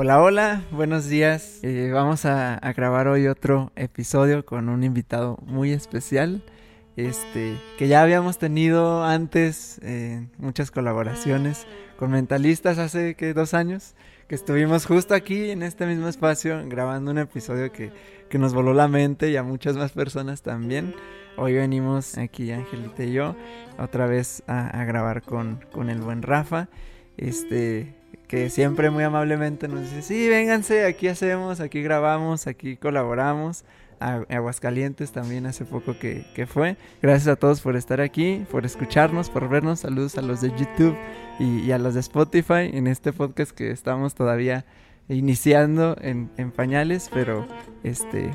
Hola, hola, buenos días. Eh, vamos a, grabar hoy otro episodio con un invitado muy especial. Este, que ya habíamos tenido antes eh, muchas colaboraciones con mentalistas hace que dos años, que estuvimos justo aquí en este mismo espacio grabando un episodio que, que nos voló la mente y a muchas más personas también. Hoy venimos aquí, Angelita y yo, otra vez a, a grabar con, con el buen Rafa. Este, que siempre muy amablemente nos dice, sí, vénganse, aquí hacemos, aquí grabamos, aquí colaboramos. A Aguascalientes también hace poco que, fue. Gracias a todos por estar aquí, por escucharnos, por vernos. Saludos a los de YouTube y, a los de Spotify en este podcast que estamos todavía iniciando en, pañales, pero este,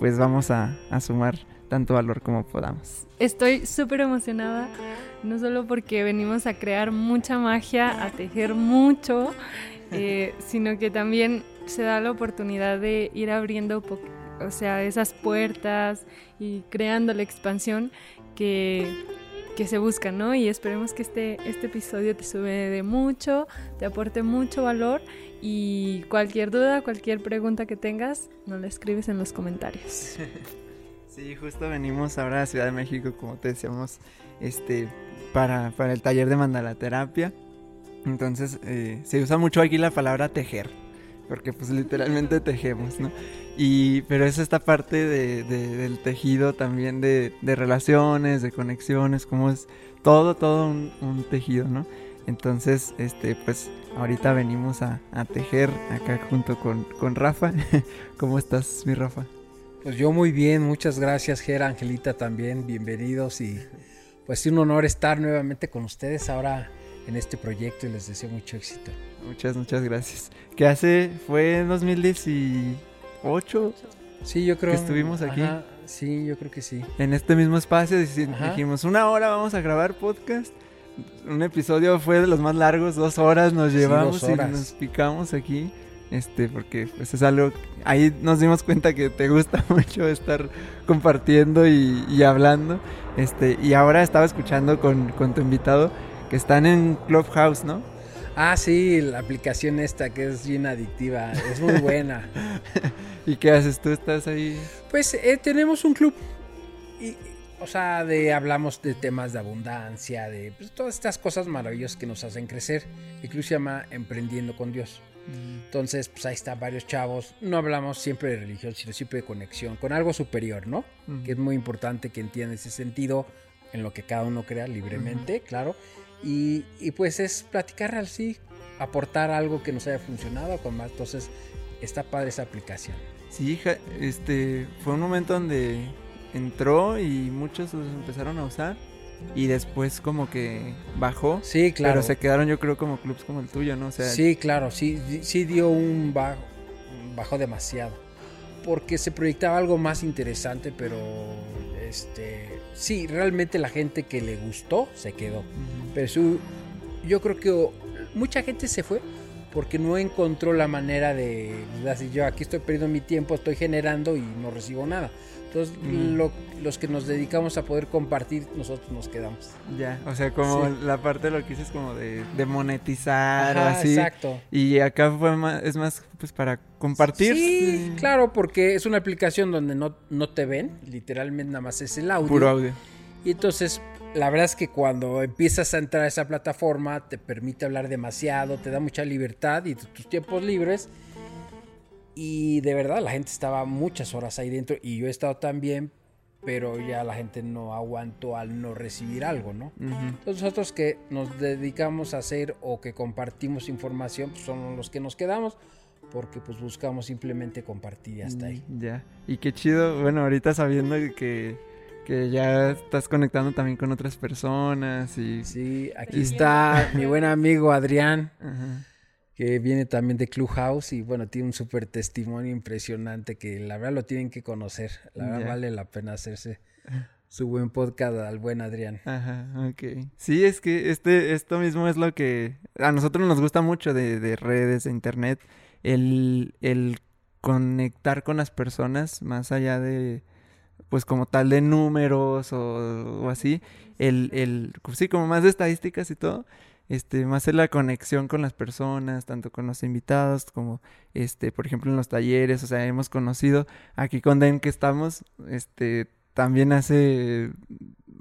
pues vamos a sumar tanto valor como podamos. Estoy súper emocionada, no solo porque venimos a crear mucha magia, a tejer mucho, eh, sino que también se da la oportunidad de ir abriendo o sea, esas puertas y creando la expansión que, que se busca, ¿no? Y esperemos que este, este episodio te sube de mucho, te aporte mucho valor y cualquier duda, cualquier pregunta que tengas, nos la escribes en los comentarios. Sí, justo venimos ahora a Ciudad de México, como te decíamos, este, para, para el taller de mandalaterapia. Entonces, eh, se usa mucho aquí la palabra tejer, porque pues literalmente tejemos, ¿no? Y, pero es esta parte de, del tejido también de, de, relaciones, de conexiones, como es todo, todo un, un, tejido, ¿no? Entonces, este, pues ahorita venimos a, a tejer acá junto con, con Rafa. ¿Cómo estás, mi Rafa? Pues yo muy bien, muchas gracias Gera, Angelita también, bienvenidos y pues es un honor estar nuevamente con ustedes ahora en este proyecto y les deseo mucho éxito. Muchas, muchas gracias. ¿Qué hace? ¿Fue en 2018? Sí, yo creo. Que estuvimos aquí. sí, yo creo que sí. En este mismo espacio dijimos, una hora vamos a grabar podcast. Un episodio fue de los más largos, dos horas nos llevamos y nos picamos aquí. Este, porque pues es algo, ahí nos dimos cuenta que te gusta mucho estar compartiendo y, hablando. Este, y ahora estaba escuchando con, tu invitado que están en Clubhouse, ¿no? Ah, sí, la aplicación esta que es bien adictiva, es muy buena. ¿Y qué haces? ¿Tú estás ahí? Pues eh, tenemos un club. Y, o sea, de hablamos de temas de abundancia, de pues, todas estas cosas maravillosas que nos hacen crecer. Incluso se llama Emprendiendo con Dios. Entonces, pues ahí están varios chavos. No hablamos siempre de religión, sino siempre de conexión con algo superior, ¿no? Que es muy importante que entienda ese sentido en lo que cada uno crea libremente, claro. Y, pues es platicar así, aportar algo que nos haya funcionado con más. Entonces, está padre esa aplicación. Sí, hija, este fue un momento donde entró y muchos los empezaron a usar y después como que bajó. Sí, claro. Pero se quedaron yo creo como clubs como el tuyo, ¿no? O sea, sí, claro, sí, sí dio un bajo, bajo demasiado. Porque se proyectaba algo más interesante, pero este sí, realmente la gente que le gustó se quedó. Pero su, yo creo que mucha gente se fue porque no encontró la manera de, decir yo aquí estoy perdiendo mi tiempo, estoy generando y no recibo nada. Entonces, los que nos dedicamos a poder compartir, nosotros nos quedamos. Ya, o sea, como la parte de lo que dices como de, monetizar o así. Exacto. Y acá fue más, es más pues para compartir. Sí, claro, porque es una aplicación donde no, no te ven, literalmente nada más es el audio. Puro audio. Y entonces, la verdad es que cuando empiezas a entrar a esa plataforma, te permite hablar demasiado, te da mucha libertad y tus tiempos libres y de verdad la gente estaba muchas horas ahí dentro y yo he estado también, pero ya la gente no aguantó al no recibir algo, ¿no? Entonces nosotros que nos dedicamos a hacer o que compartimos información, pues son los que nos quedamos porque pues buscamos simplemente compartir y hasta ahí. Mm, ya. Y qué chido, bueno, ahorita sabiendo que, que ya estás conectando también con otras personas y... Sí, aquí está mi buen amigo Adrián. Ajá que viene también de Clubhouse y bueno, tiene un súper testimonio impresionante que la verdad lo tienen que conocer. La verdad vale la pena hacerse su buen podcast al buen Adrián. Ajá, ok. Sí, es que este, esto mismo es lo que a nosotros nos gusta mucho de, de redes, de internet, el, el conectar con las personas más allá de, pues como tal de números o, así, el, el, sí, como más de estadísticas y todo este, más en la conexión con las personas, tanto con los invitados como, este, por ejemplo, en los talleres, o sea, hemos conocido aquí con Den que estamos, este, también hace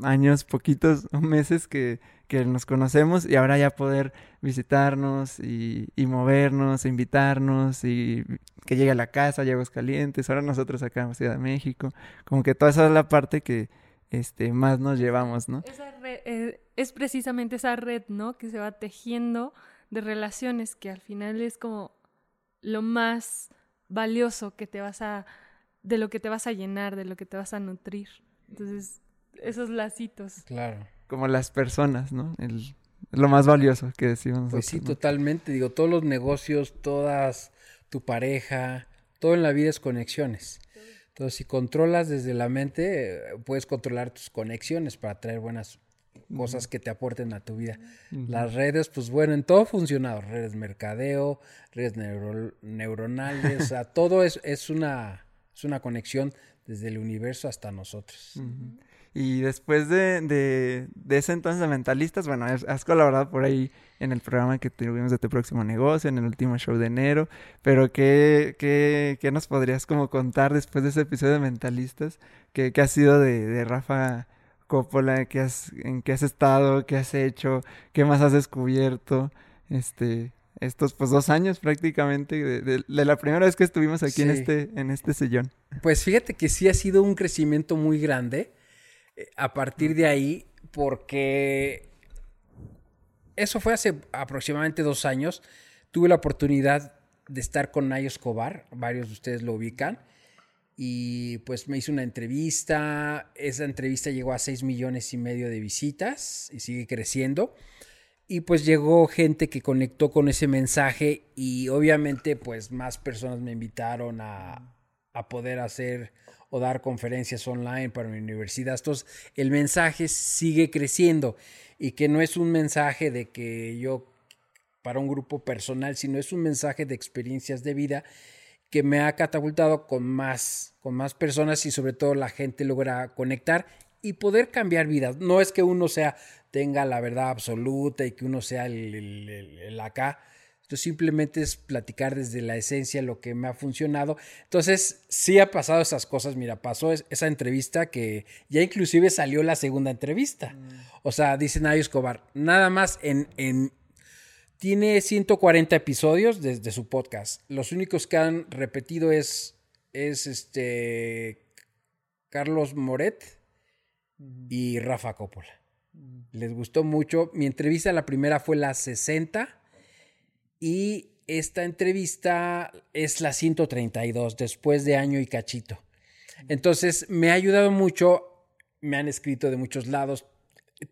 años, poquitos meses que, que nos conocemos y ahora ya poder visitarnos y, y movernos, invitarnos y que llegue a la casa, llegos calientes, ahora nosotros acá en Ciudad de México, como que toda esa es la parte que este, más nos llevamos, ¿no? Eh, es precisamente esa red, ¿no? Que se va tejiendo de relaciones que al final es como lo más valioso que te vas a, de lo que te vas a llenar, de lo que te vas a nutrir. Entonces, esos lacitos. Claro. Como las personas, ¿no? El, lo más valioso que decimos. Pues sí, totalmente. Digo, todos los negocios, todas, tu pareja, todo en la vida es conexiones. Entonces, si controlas desde la mente, puedes controlar tus conexiones para traer buenas cosas que te aporten a tu vida. Las redes, pues bueno, en todo ha funcionado. Redes mercadeo, redes neuronales, o sea, todo es, es, una, es una conexión desde el universo hasta nosotros. Y después de, de, de, ese entonces de Mentalistas, bueno, has, colaborado por ahí en el programa que tuvimos de Tu Próximo Negocio, en el último show de enero, pero ¿qué, qué, qué nos podrías como contar después de ese episodio de Mentalistas? ¿Qué, qué ha sido de, de Rafa Coppola? ¿Qué has, ¿En qué has estado? ¿Qué has hecho? ¿Qué más has descubierto? Este, estos pues dos años prácticamente de, de, la primera vez que estuvimos aquí en este en este sillón. Pues fíjate que sí ha sido un crecimiento muy grande a partir de ahí porque eso fue hace aproximadamente dos años. Tuve la oportunidad de estar con Nayo Escobar, varios de ustedes lo ubican, y pues me hizo una entrevista. Esa entrevista llegó a 6 millones y medio de visitas y sigue creciendo. Y pues llegó gente que conectó con ese mensaje y obviamente pues más personas me invitaron a, a poder hacer o dar conferencias online para mi universidad. Entonces, el mensaje sigue creciendo y que no es un mensaje de que yo para un grupo personal, sino es un mensaje de experiencias de vida que me ha catapultado con más, con más personas y sobre todo la gente logra conectar y poder cambiar vidas. No es que uno sea, tenga la verdad absoluta y que uno sea el, el acá, simplemente es platicar desde la esencia lo que me ha funcionado. Entonces, sí ha pasado esas cosas. Mira, pasó esa entrevista que ya inclusive salió la segunda entrevista. Mm. O sea, dice Nayo Escobar, nada más en, en tiene 140 episodios desde su podcast. Los únicos que han repetido es, es este Carlos Moret y Rafa Coppola. Les gustó mucho. Mi entrevista, la primera fue la 60 y esta entrevista es la 132, después de año y cachito. Entonces, me ha ayudado mucho, me han escrito de muchos lados.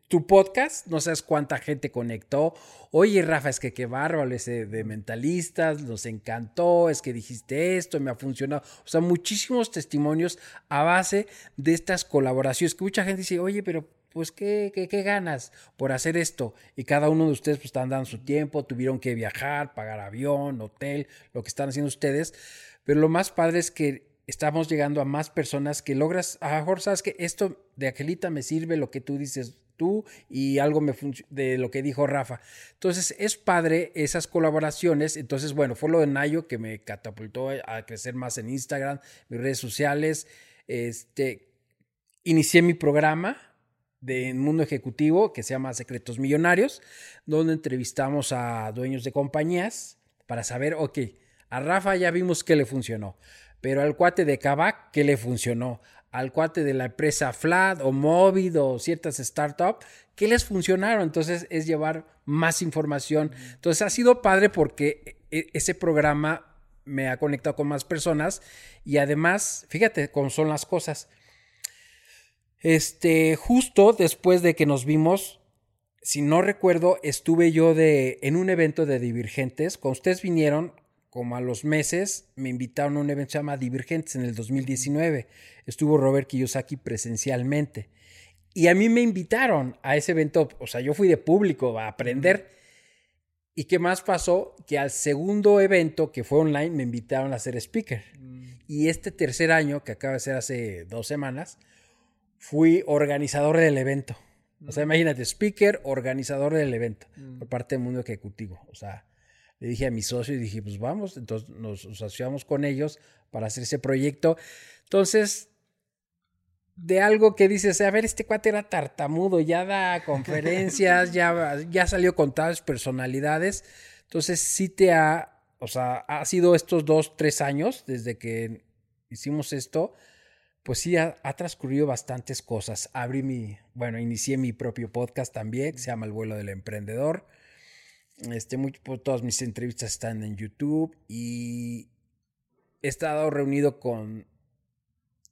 Tu podcast, no sabes cuánta gente conectó. Oye, Rafa, es que qué bárbaro ese de mentalistas, nos encantó, es que dijiste esto, me ha funcionado. O sea, muchísimos testimonios a base de estas colaboraciones que mucha gente dice, oye, pero pues ¿qué, qué, ganas por hacer esto? Y cada uno de ustedes pues están dando su tiempo, tuvieron que viajar, pagar avión, hotel, lo que están haciendo ustedes. Pero lo más padre es que estamos llegando a más personas que logras, a mejor sabes que esto de Angelita me sirve lo que tú dices tú y algo me de lo que dijo Rafa. Entonces es padre esas colaboraciones. Entonces, bueno, fue lo de Nayo que me catapultó a crecer más en Instagram, mis redes sociales. Este, inicié mi programa de mundo ejecutivo que se llama Secretos Millonarios, donde entrevistamos a dueños de compañías para saber, ok, a Rafa ya vimos que le funcionó, pero al cuate de Kavak, ¿qué le funcionó? Al cuate de la empresa Flat o Movid o ciertas startups, ¿qué les funcionaron? Entonces es llevar más información. Entonces ha sido padre porque e, ese programa me ha conectado con más personas y además, fíjate cómo son las cosas este, justo después de que nos vimos, si no recuerdo, estuve yo de, en un evento de Divergentes. Cuando ustedes vinieron, como a los meses, me invitaron a un evento que se llama Divergentes en el 2019. Estuvo Robert Kiyosaki presencialmente. Y a mí me invitaron a ese evento, o sea, yo fui de público a aprender. ¿Y qué más pasó? Que al segundo evento, que fue online, me invitaron a ser speaker. Mm. Y este tercer año, que acaba de ser hace dos semanas, fui organizador del evento. O sea, imagínate, speaker, organizador del evento, por parte del mundo ejecutivo. O sea, le dije a mi socio y dije, pues vamos, entonces nos asociamos con ellos para hacer ese proyecto. Entonces, de algo que dices, a ver, este cuate era tartamudo, ya da conferencias, ya, ya salió con tales personalidades. Entonces, sí te ha, o sea, ha sido estos dos, tres años desde que hicimos esto, pues sí, ha, transcurrido bastantes cosas. Abrí mi, bueno, inicié mi propio podcast también, que se llama El vuelo del emprendedor. Este, muy, pues, todas mis entrevistas están en YouTube y he estado reunido con,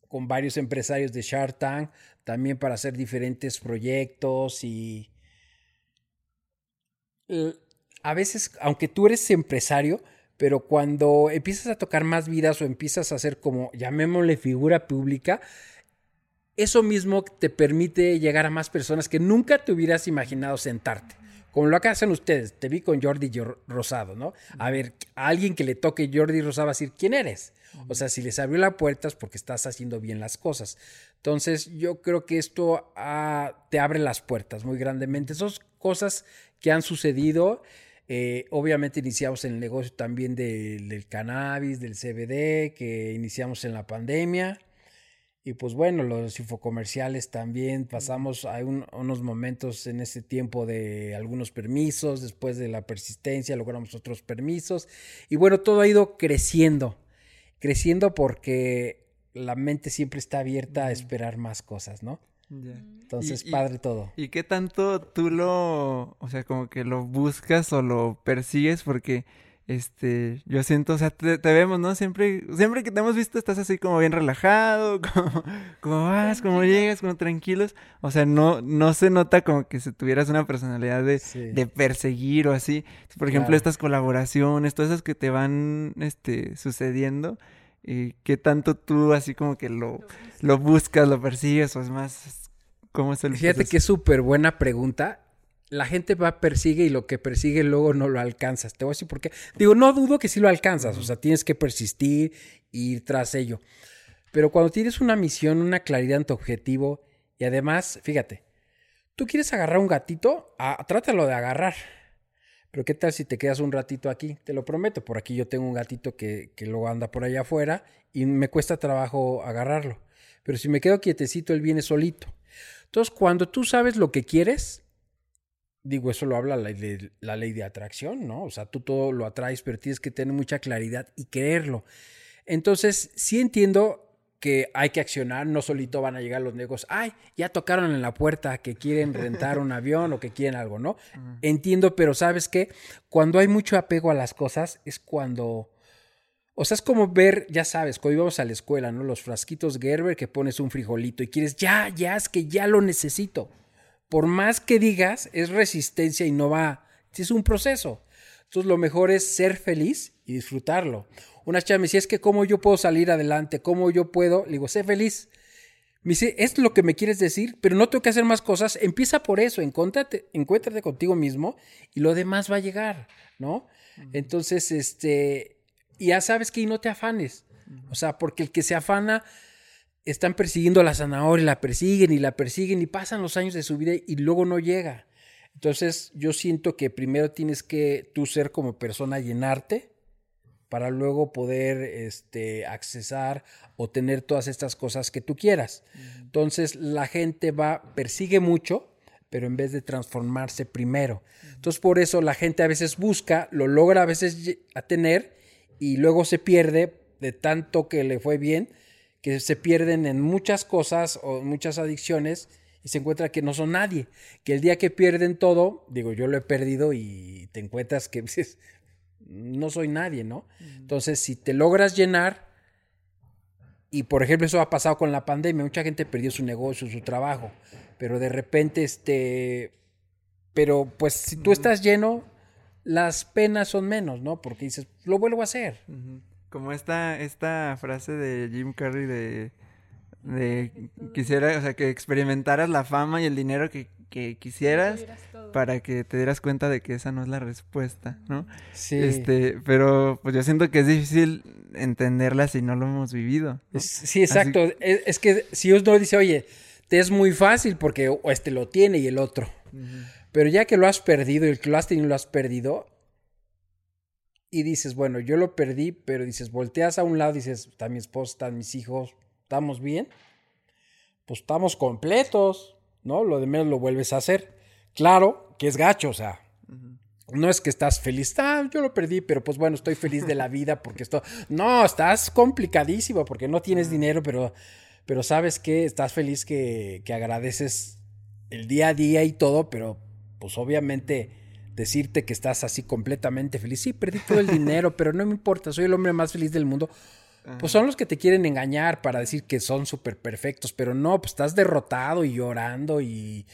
con varios empresarios de Shark Tank también para hacer diferentes proyectos y a veces, aunque tú eres empresario, pero cuando empiezas a tocar más vidas o empiezas a hacer como, llamémosle figura pública, eso mismo te permite llegar a más personas que nunca te hubieras imaginado sentarte. Como lo que hacen ustedes, te vi con Jordi Rosado, ¿no? A ver, a alguien que le toque Jordi Rosado va a decir, ¿quién eres? O sea, si les abrió la puerta es porque estás haciendo bien las cosas. Entonces, yo creo que esto ah, te abre las puertas muy grandemente. Son cosas que han sucedido eh, obviamente iniciamos en el negocio también del cannabis, del CBD, que iniciamos en la pandemia. Y pues bueno, los infocomerciales también pasamos hay unos momentos en ese tiempo de algunos permisos, después de la persistencia logramos otros permisos. Y bueno, todo ha ido creciendo, creciendo porque la mente siempre está abierta a esperar más cosas, ¿no? Entonces, padre todo. ¿Y qué tanto tú lo, o sea, como que lo buscas o lo persigues? Porque, este, yo siento, o sea, te, vemos, ¿no? Siempre, siempre que te hemos visto estás así como bien relajado, como, como vas, como llegas, como tranquilos. O sea, no, no se nota como que si tuvieras una personalidad de, de perseguir o así. Por ejemplo, estas colaboraciones, todas esas que te van, este, sucediendo. ¿Y qué tanto tú así como que lo, lo buscas, lo persigues o es más, ¿cómo es el Fíjate que es súper buena pregunta. La gente va, persigue y lo que persigue luego no lo alcanzas. Te voy a decir por qué. Digo, no dudo que sí lo alcanzas, o sea, tienes que persistir e ir tras ello. Pero cuando tienes una misión, una claridad en tu objetivo y además, fíjate, tú quieres agarrar un gatito, ah, trátalo de agarrar pero ¿qué tal si te quedas un ratito aquí? Te lo prometo, por aquí yo tengo un gatito que, que luego anda por allá afuera y me cuesta trabajo agarrarlo. Pero si me quedo quietecito, él viene solito. Entonces, cuando tú sabes lo que quieres, digo, eso lo habla la, la ley de atracción, ¿no? O sea, tú todo lo atraes, pero tienes que tener mucha claridad y creerlo. Entonces, sí entiendo que hay que accionar, no solito van a llegar los negocios, ay, ya tocaron en la puerta que quieren rentar un avión o que quieren algo, ¿no? Entiendo, pero sabes que cuando hay mucho apego a las cosas es cuando, o sea, es como ver, ya sabes, cuando íbamos a la escuela, ¿no? Los frasquitos Gerber que pones un frijolito y quieres, ya, ya, es que ya lo necesito. Por más que digas, es resistencia y no va, es un proceso. Entonces lo mejor es ser feliz y disfrutarlo. Una chica me decía, es que cómo yo puedo salir adelante, cómo yo puedo, le digo, sé feliz. Me dice, es lo que me quieres decir, pero no tengo que hacer más cosas. Empieza por eso, encuéntrate, encuéntrate contigo mismo y lo demás va a llegar, ¿no? Entonces, este, ya sabes que y no te afanes. O sea, porque el que se afana, están persiguiendo a la zanahoria, la persiguen y la persiguen y pasan los años de su vida y luego no llega. Entonces, yo siento que primero tienes que tú ser como persona llenarte para luego poder este, accesar o tener todas estas cosas que tú quieras. Entonces la gente va, persigue mucho, pero en vez de transformarse primero. Entonces por eso la gente a veces busca, lo logra a veces a tener y luego se pierde de tanto que le fue bien, que se pierden en muchas cosas o muchas adicciones y se encuentra que no son nadie. Que el día que pierden todo, digo, yo lo he perdido y te encuentras que no soy nadie, ¿no? Entonces, si te logras llenar, y por ejemplo, eso ha pasado con la pandemia, mucha gente perdió su negocio, su trabajo, pero de repente, este, pero pues si tú estás lleno, las penas son menos, ¿no? Porque dices, lo vuelvo a hacer. Como esta, esta frase de Jim Carrey de, de quisiera, o sea, que experimentaras la fama y el dinero que que quisieras para que te dieras cuenta de que esa no es la respuesta, ¿no? Sí. Este, pero pues yo siento que es difícil entenderla si no lo hemos vivido. sí, exacto. Es, que si uno dice, oye, te es muy fácil porque este lo tiene y el otro. Pero ya que lo has perdido y el que lo has tenido lo has perdido, y dices, bueno, yo lo perdí, pero dices, volteas a un lado, dices, está mi esposa, están mis hijos, ¿estamos bien? Pues estamos completos, ¿no? Lo de menos lo vuelves a hacer. Claro que es gacho, o sea, no es que estás feliz, ah, yo lo perdí, pero pues bueno, estoy feliz de la vida porque esto, no, estás complicadísimo porque no tienes dinero, pero, pero sabes que estás feliz que, que agradeces el día a día y todo, pero pues obviamente decirte que estás así completamente feliz. Sí, perdí todo el dinero, pero no me importa, soy el hombre más feliz del mundo. Pues son los que te quieren engañar para decir que son súper perfectos, pero no, pues estás derrotado y llorando y,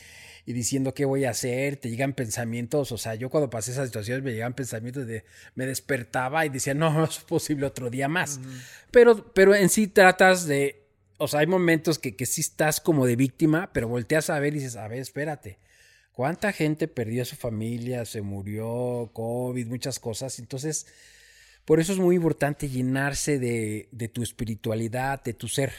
y, diciendo qué voy a hacer, te llegan pensamientos, o sea, yo cuando pasé esas situaciones me llegan pensamientos de, me despertaba y decía, no, no es posible otro día más. pero, pero en sí tratas de, o sea, hay momentos que, que sí estás como de víctima, pero volteas a ver y dices, a ver, espérate ¿Cuánta gente perdió a su familia, se murió, COVID, muchas cosas? Entonces, por eso es muy importante llenarse de, tu espiritualidad, de tu ser.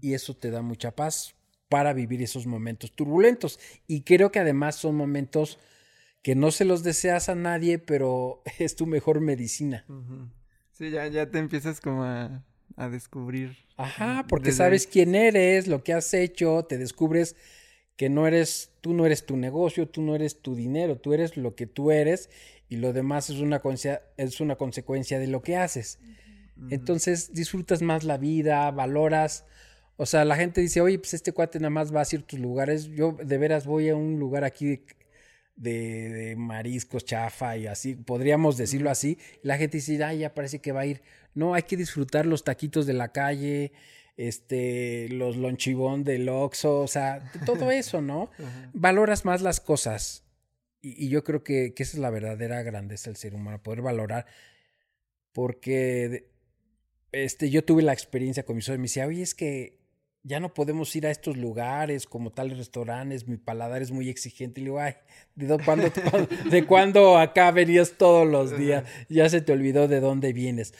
Y eso te da mucha paz para vivir esos momentos turbulentos. Y creo que además son momentos que no se los deseas a nadie, pero es tu mejor medicina. Sí, ya, ya te empiezas como a, a descubrir. Ajá, porque sabes quién eres, lo que has hecho, te descubres que no eres, tú no eres tu negocio, tú no eres tu dinero, tú eres lo que tú eres y lo demás es una, es una consecuencia de lo que haces. Entonces disfrutas más la vida, valoras. O sea, la gente dice, oye, pues este cuate nada más va a ciertos lugares. Yo de veras voy a un lugar aquí de, de, mariscos, chafa y así, podríamos decirlo así. La gente dice, ay, ya parece que va a ir. No, hay que disfrutar los taquitos de la calle, este, los lonchibón del Oxxo, o sea, todo eso, ¿no? Valoras más las cosas. Y, yo creo que, esa es la verdadera grandeza del ser humano, poder valorar. Porque este, yo tuve la experiencia con mi socio y me decía, oye, es que ya no podemos ir a estos lugares como tales restaurantes, mi paladar es muy exigente. Y le digo, ay, ¿de cuándo, de cuándo acá venías todos los días? Ya se te olvidó de dónde vienes.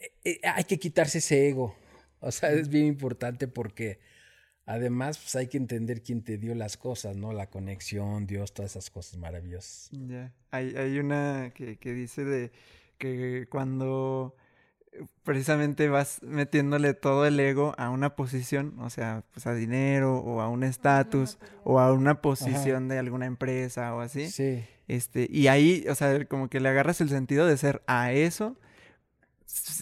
Eh, eh, hay que quitarse ese ego. O sea, es bien importante porque además pues, hay que entender quién te dio las cosas, ¿no? La conexión, Dios, todas esas cosas maravillosas. Ya, hay, hay una que, que dice de que cuando precisamente vas metiéndole todo el ego a una posición, o sea, pues a dinero o a un estatus o a una posición de alguna empresa o así. Sí. Este, y ahí, o sea, como que le agarras el sentido de ser a eso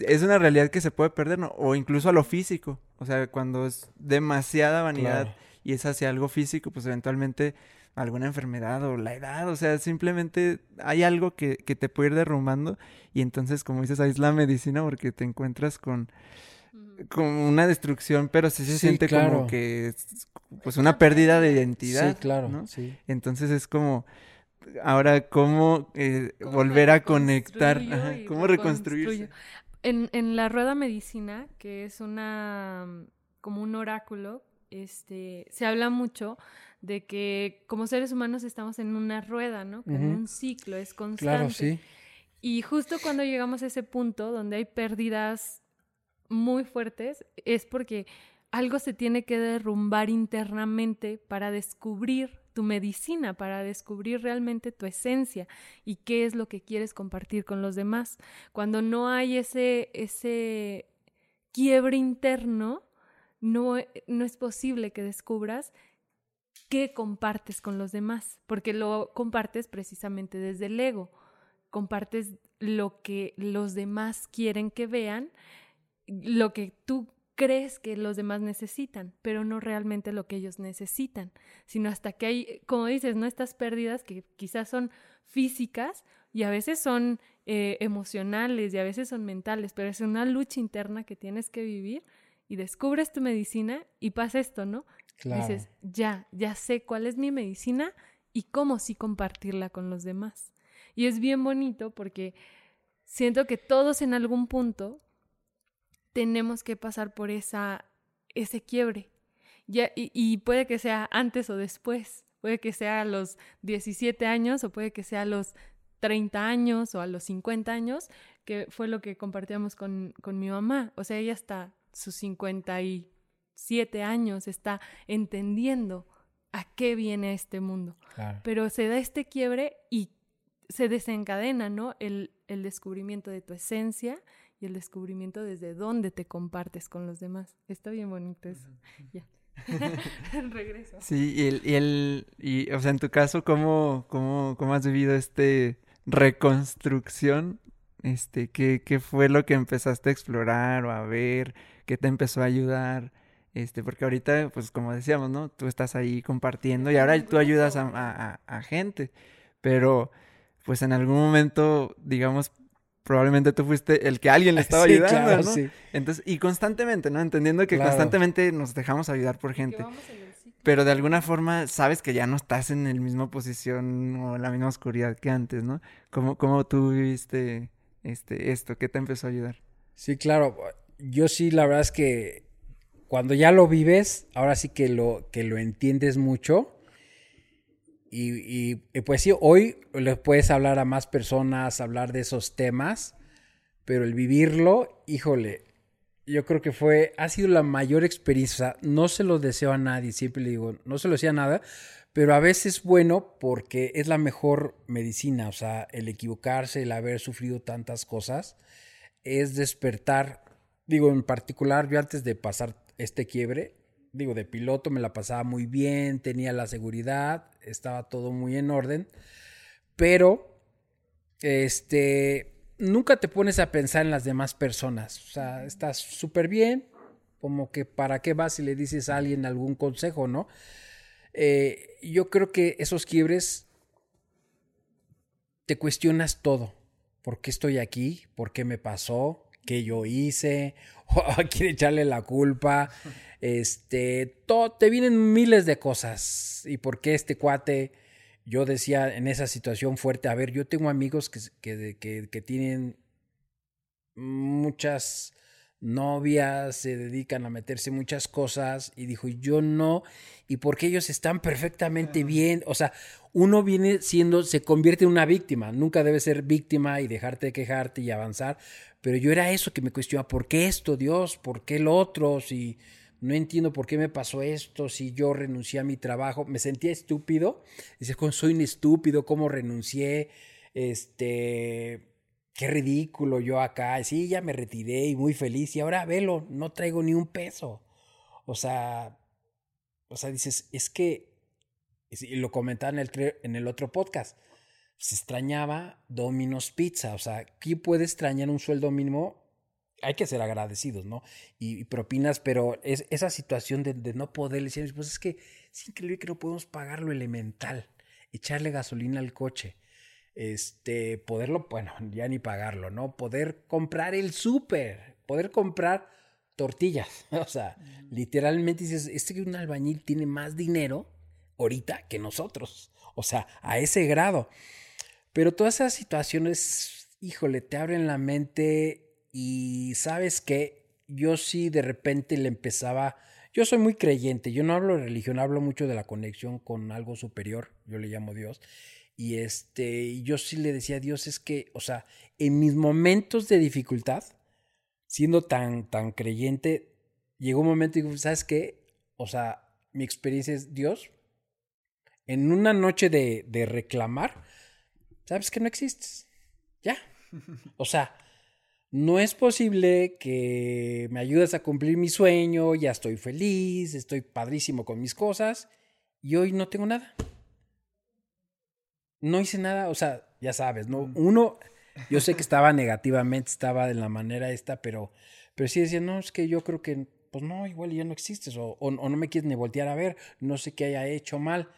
es una realidad que se puede perder, ¿no? O incluso a lo físico. O sea, cuando es demasiada vanidad y es hacia algo físico, pues eventualmente alguna enfermedad o la edad, o sea, simplemente hay algo que, que te puede ir derrumbando y entonces, como dices, ahí es la medicina porque te encuentras con, con una destrucción, pero sí se siente como que es pues una pérdida de identidad. Sí, claro, ¿no? sí. Entonces es como ahora cómo, eh, volver a conectar, cómo reconstruirse. En, en la rueda medicina, que es una como un oráculo, este, se habla mucho de que como seres humanos estamos en una rueda, ¿no? En un ciclo, es constante. Claro, sí. Y justo cuando llegamos a ese punto donde hay pérdidas muy fuertes, es porque algo se tiene que derrumbar internamente para descubrir tu medicina, para descubrir realmente tu esencia y qué es lo que quieres compartir con los demás. Cuando no hay ese, ese quiebre interno, no, no es posible que descubras qué compartes con los demás, porque lo compartes precisamente desde el ego, compartes lo que los demás quieren que vean, lo que tú crees que los demás necesitan, pero no realmente lo que ellos necesitan, sino hasta que hay, como dices, no estas pérdidas que quizás son físicas y a veces son eh, emocionales y a veces son mentales, pero es una lucha interna que tienes que vivir y descubres tu medicina y pasa esto, ¿no? Dices, ya, ya sé cuál es mi medicina y cómo sí compartirla con los demás. Y es bien bonito porque siento que todos en algún punto tenemos que pasar por esa, ese quiebre. Ya, y, puede que sea antes o después, puede que sea a los 17 años o puede que sea a los 30 años o a los 50 años, que fue lo que compartíamos con, con mi mamá. O sea, ella hasta sus 50 y siete años está entendiendo a qué viene este mundo. Pero se da este quiebre y se desencadena, ¿no? El, el descubrimiento de tu esencia y el descubrimiento desde dónde te compartes con los demás. Está bien bonito eso. Ya. Regreso. Sí, y el, y el, y, o sea, en tu caso, ¿cómo, cómo, cómo has vivido este reconstrucción? Este, ¿qué, ¿qué fue lo que empezaste a explorar o a ver? ¿Qué te empezó a ayudar? Este, porque ahorita, pues como decíamos, ¿no? Tú estás ahí compartiendo y ahora tú ayudas a, a, a gente. Pero, pues en algún momento, digamos, probablemente tú fuiste el que alguien le estaba ayudando, ¿no? Sí. Entonces, y constantemente, ¿no? Entendiendo que constantemente nos dejamos ayudar por gente. Pero de alguna forma sabes que ya no estás en la misma posición o en la misma oscuridad que antes, ¿no? ¿Cómo, cómo tú viviste este, esto? ¿Qué te empezó a ayudar? Sí, claro. Yo sí, la verdad es que cuando ya lo vives, ahora sí que lo, que lo entiendes mucho y, pues sí, hoy le puedes hablar a más personas, hablar de esos temas, pero el vivirlo, híjole, yo creo que fue, ha sido la mayor experiencia. no se lo deseo a nadie, siempre le digo, no se lo decía nada, pero a veces es bueno porque es la mejor medicina, o sea, el equivocarse, el haber sufrido tantas cosas, es despertar. Digo, en particular, yo antes de pasar este quiebre, digo, de piloto me la pasaba muy bien, tenía la seguridad, estaba todo muy en orden, pero, este, nunca te pones a pensar en las demás personas, o sea, estás súper bien, como que para qué vas si le dices a alguien algún consejo, ¿no? Eh, yo creo que esos quiebres te cuestionas todo. ¿Por qué estoy aquí? ¿Por qué me pasó? ¿Qué yo hice? ¿O quiere echarle la culpa? Este, todo, te vienen miles de cosas. ¿Y por qué este cuate? Yo decía en esa situación fuerte, a ver, yo tengo amigos que, que, que, tienen muchas novias, se dedican a meterse muchas cosas y dijo, yo no, y porque ellos están perfectamente bien, o sea, uno viene siendo, se convierte en una víctima, nunca debe ser víctima y dejarte de quejarte y avanzar, pero yo era eso que me cuestionaba, ¿por qué esto, Dios? ¿Por qué lo otro? Si no entiendo por qué me pasó esto, si yo renuncié a mi trabajo, me sentía estúpido, dices, soy un estúpido, cómo renuncié, este, qué ridículo yo acá, sí, ya me retiré y muy feliz y ahora velo, no traigo ni un peso. O sea, o sea, dices, es que, y lo comentaba en el, en el otro podcast, se extrañaba Domino's Pizza, o sea, ¿quién puede extrañar un sueldo mínimo hay que ser agradecidos, ¿no? Y, propinas, pero es esa situación de, no poder decir, pues es que es increíble que no podemos pagar lo elemental, echarle gasolina al coche, este, poderlo, bueno, ya ni pagarlo, ¿no? Poder comprar el súper, poder comprar tortillas, o sea, literalmente dices, este que un albañil tiene más dinero ahorita que nosotros, o sea, a ese grado. Pero todas esas situaciones, híjole, te abren la mente y sabes que yo sí de repente le empezaba, yo soy muy creyente, yo no hablo de religión, hablo mucho de la conexión con algo superior, yo le llamo Dios. Y este, yo sí le decía a Dios, es que, o sea, en mis momentos de dificultad, siendo tan, tan creyente, llegó un momento y digo, ¿sabes qué? O sea, mi experiencia es Dios. En una noche de, de reclamar, sabes que no existes. Ya. O sea, no es posible que me ayudes a cumplir mi sueño, ya estoy feliz, estoy padrísimo con mis cosas y hoy no tengo nada. No hice nada, o sea, ya sabes, ¿no? Uno, yo sé que estaba negativamente, estaba de la manera esta, pero, pero sí decía, no, es que yo creo que, pues no, igual ya no existes, o, o, no me quieres ni voltear a ver, no sé qué haya hecho mal.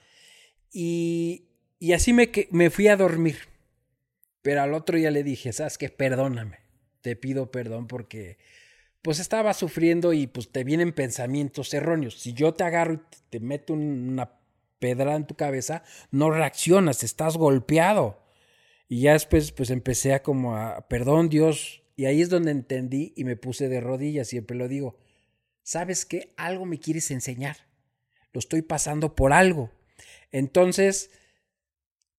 Y, y así me, me fui a dormir. Pero al otro día le dije, ¿sabes qué? Perdóname te pido perdón porque pues estaba sufriendo y pues te vienen pensamientos erróneos. Si yo te agarro y te meto una pedra en tu cabeza, no reaccionas, estás golpeado. Y ya después pues empecé a como a, perdón Dios, y ahí es donde entendí y me puse de rodillas, siempre lo digo. ¿Sabes qué? Algo me quieres enseñar. Lo estoy pasando por algo. Entonces,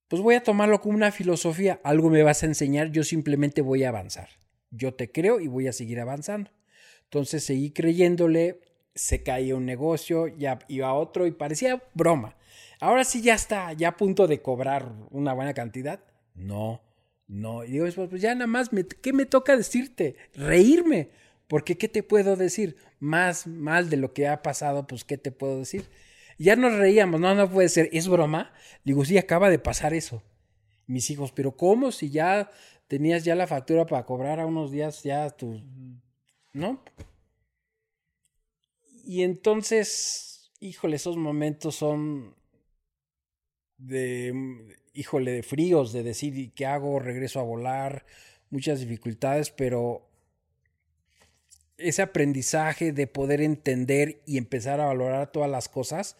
pues voy a tomarlo como una filosofía. Algo me vas a enseñar, yo simplemente voy a avanzar yo te creo y voy a seguir avanzando. Entonces seguí creyéndole, se caía un negocio, ya iba otro y parecía broma. Ahora sí ya está, ya a punto de cobrar una buena cantidad. No, no. Y digo, pues ya nada más, ¿qué me toca decirte? Reírme. Porque ¿qué te puedo decir? Más mal de lo que ha pasado, pues ¿qué te puedo decir? Ya nos reíamos, no, no puede ser, es broma. Digo, sí, acaba de pasar eso. Mis hijos, pero ¿cómo? Si ya tenías ya la factura para cobrar a unos días ya tu... ¿No? Y entonces, híjole, esos momentos son de, híjole, de fríos, de decir, ¿qué hago? Regreso a volar, muchas dificultades, pero ese aprendizaje de poder entender y empezar a valorar todas las cosas,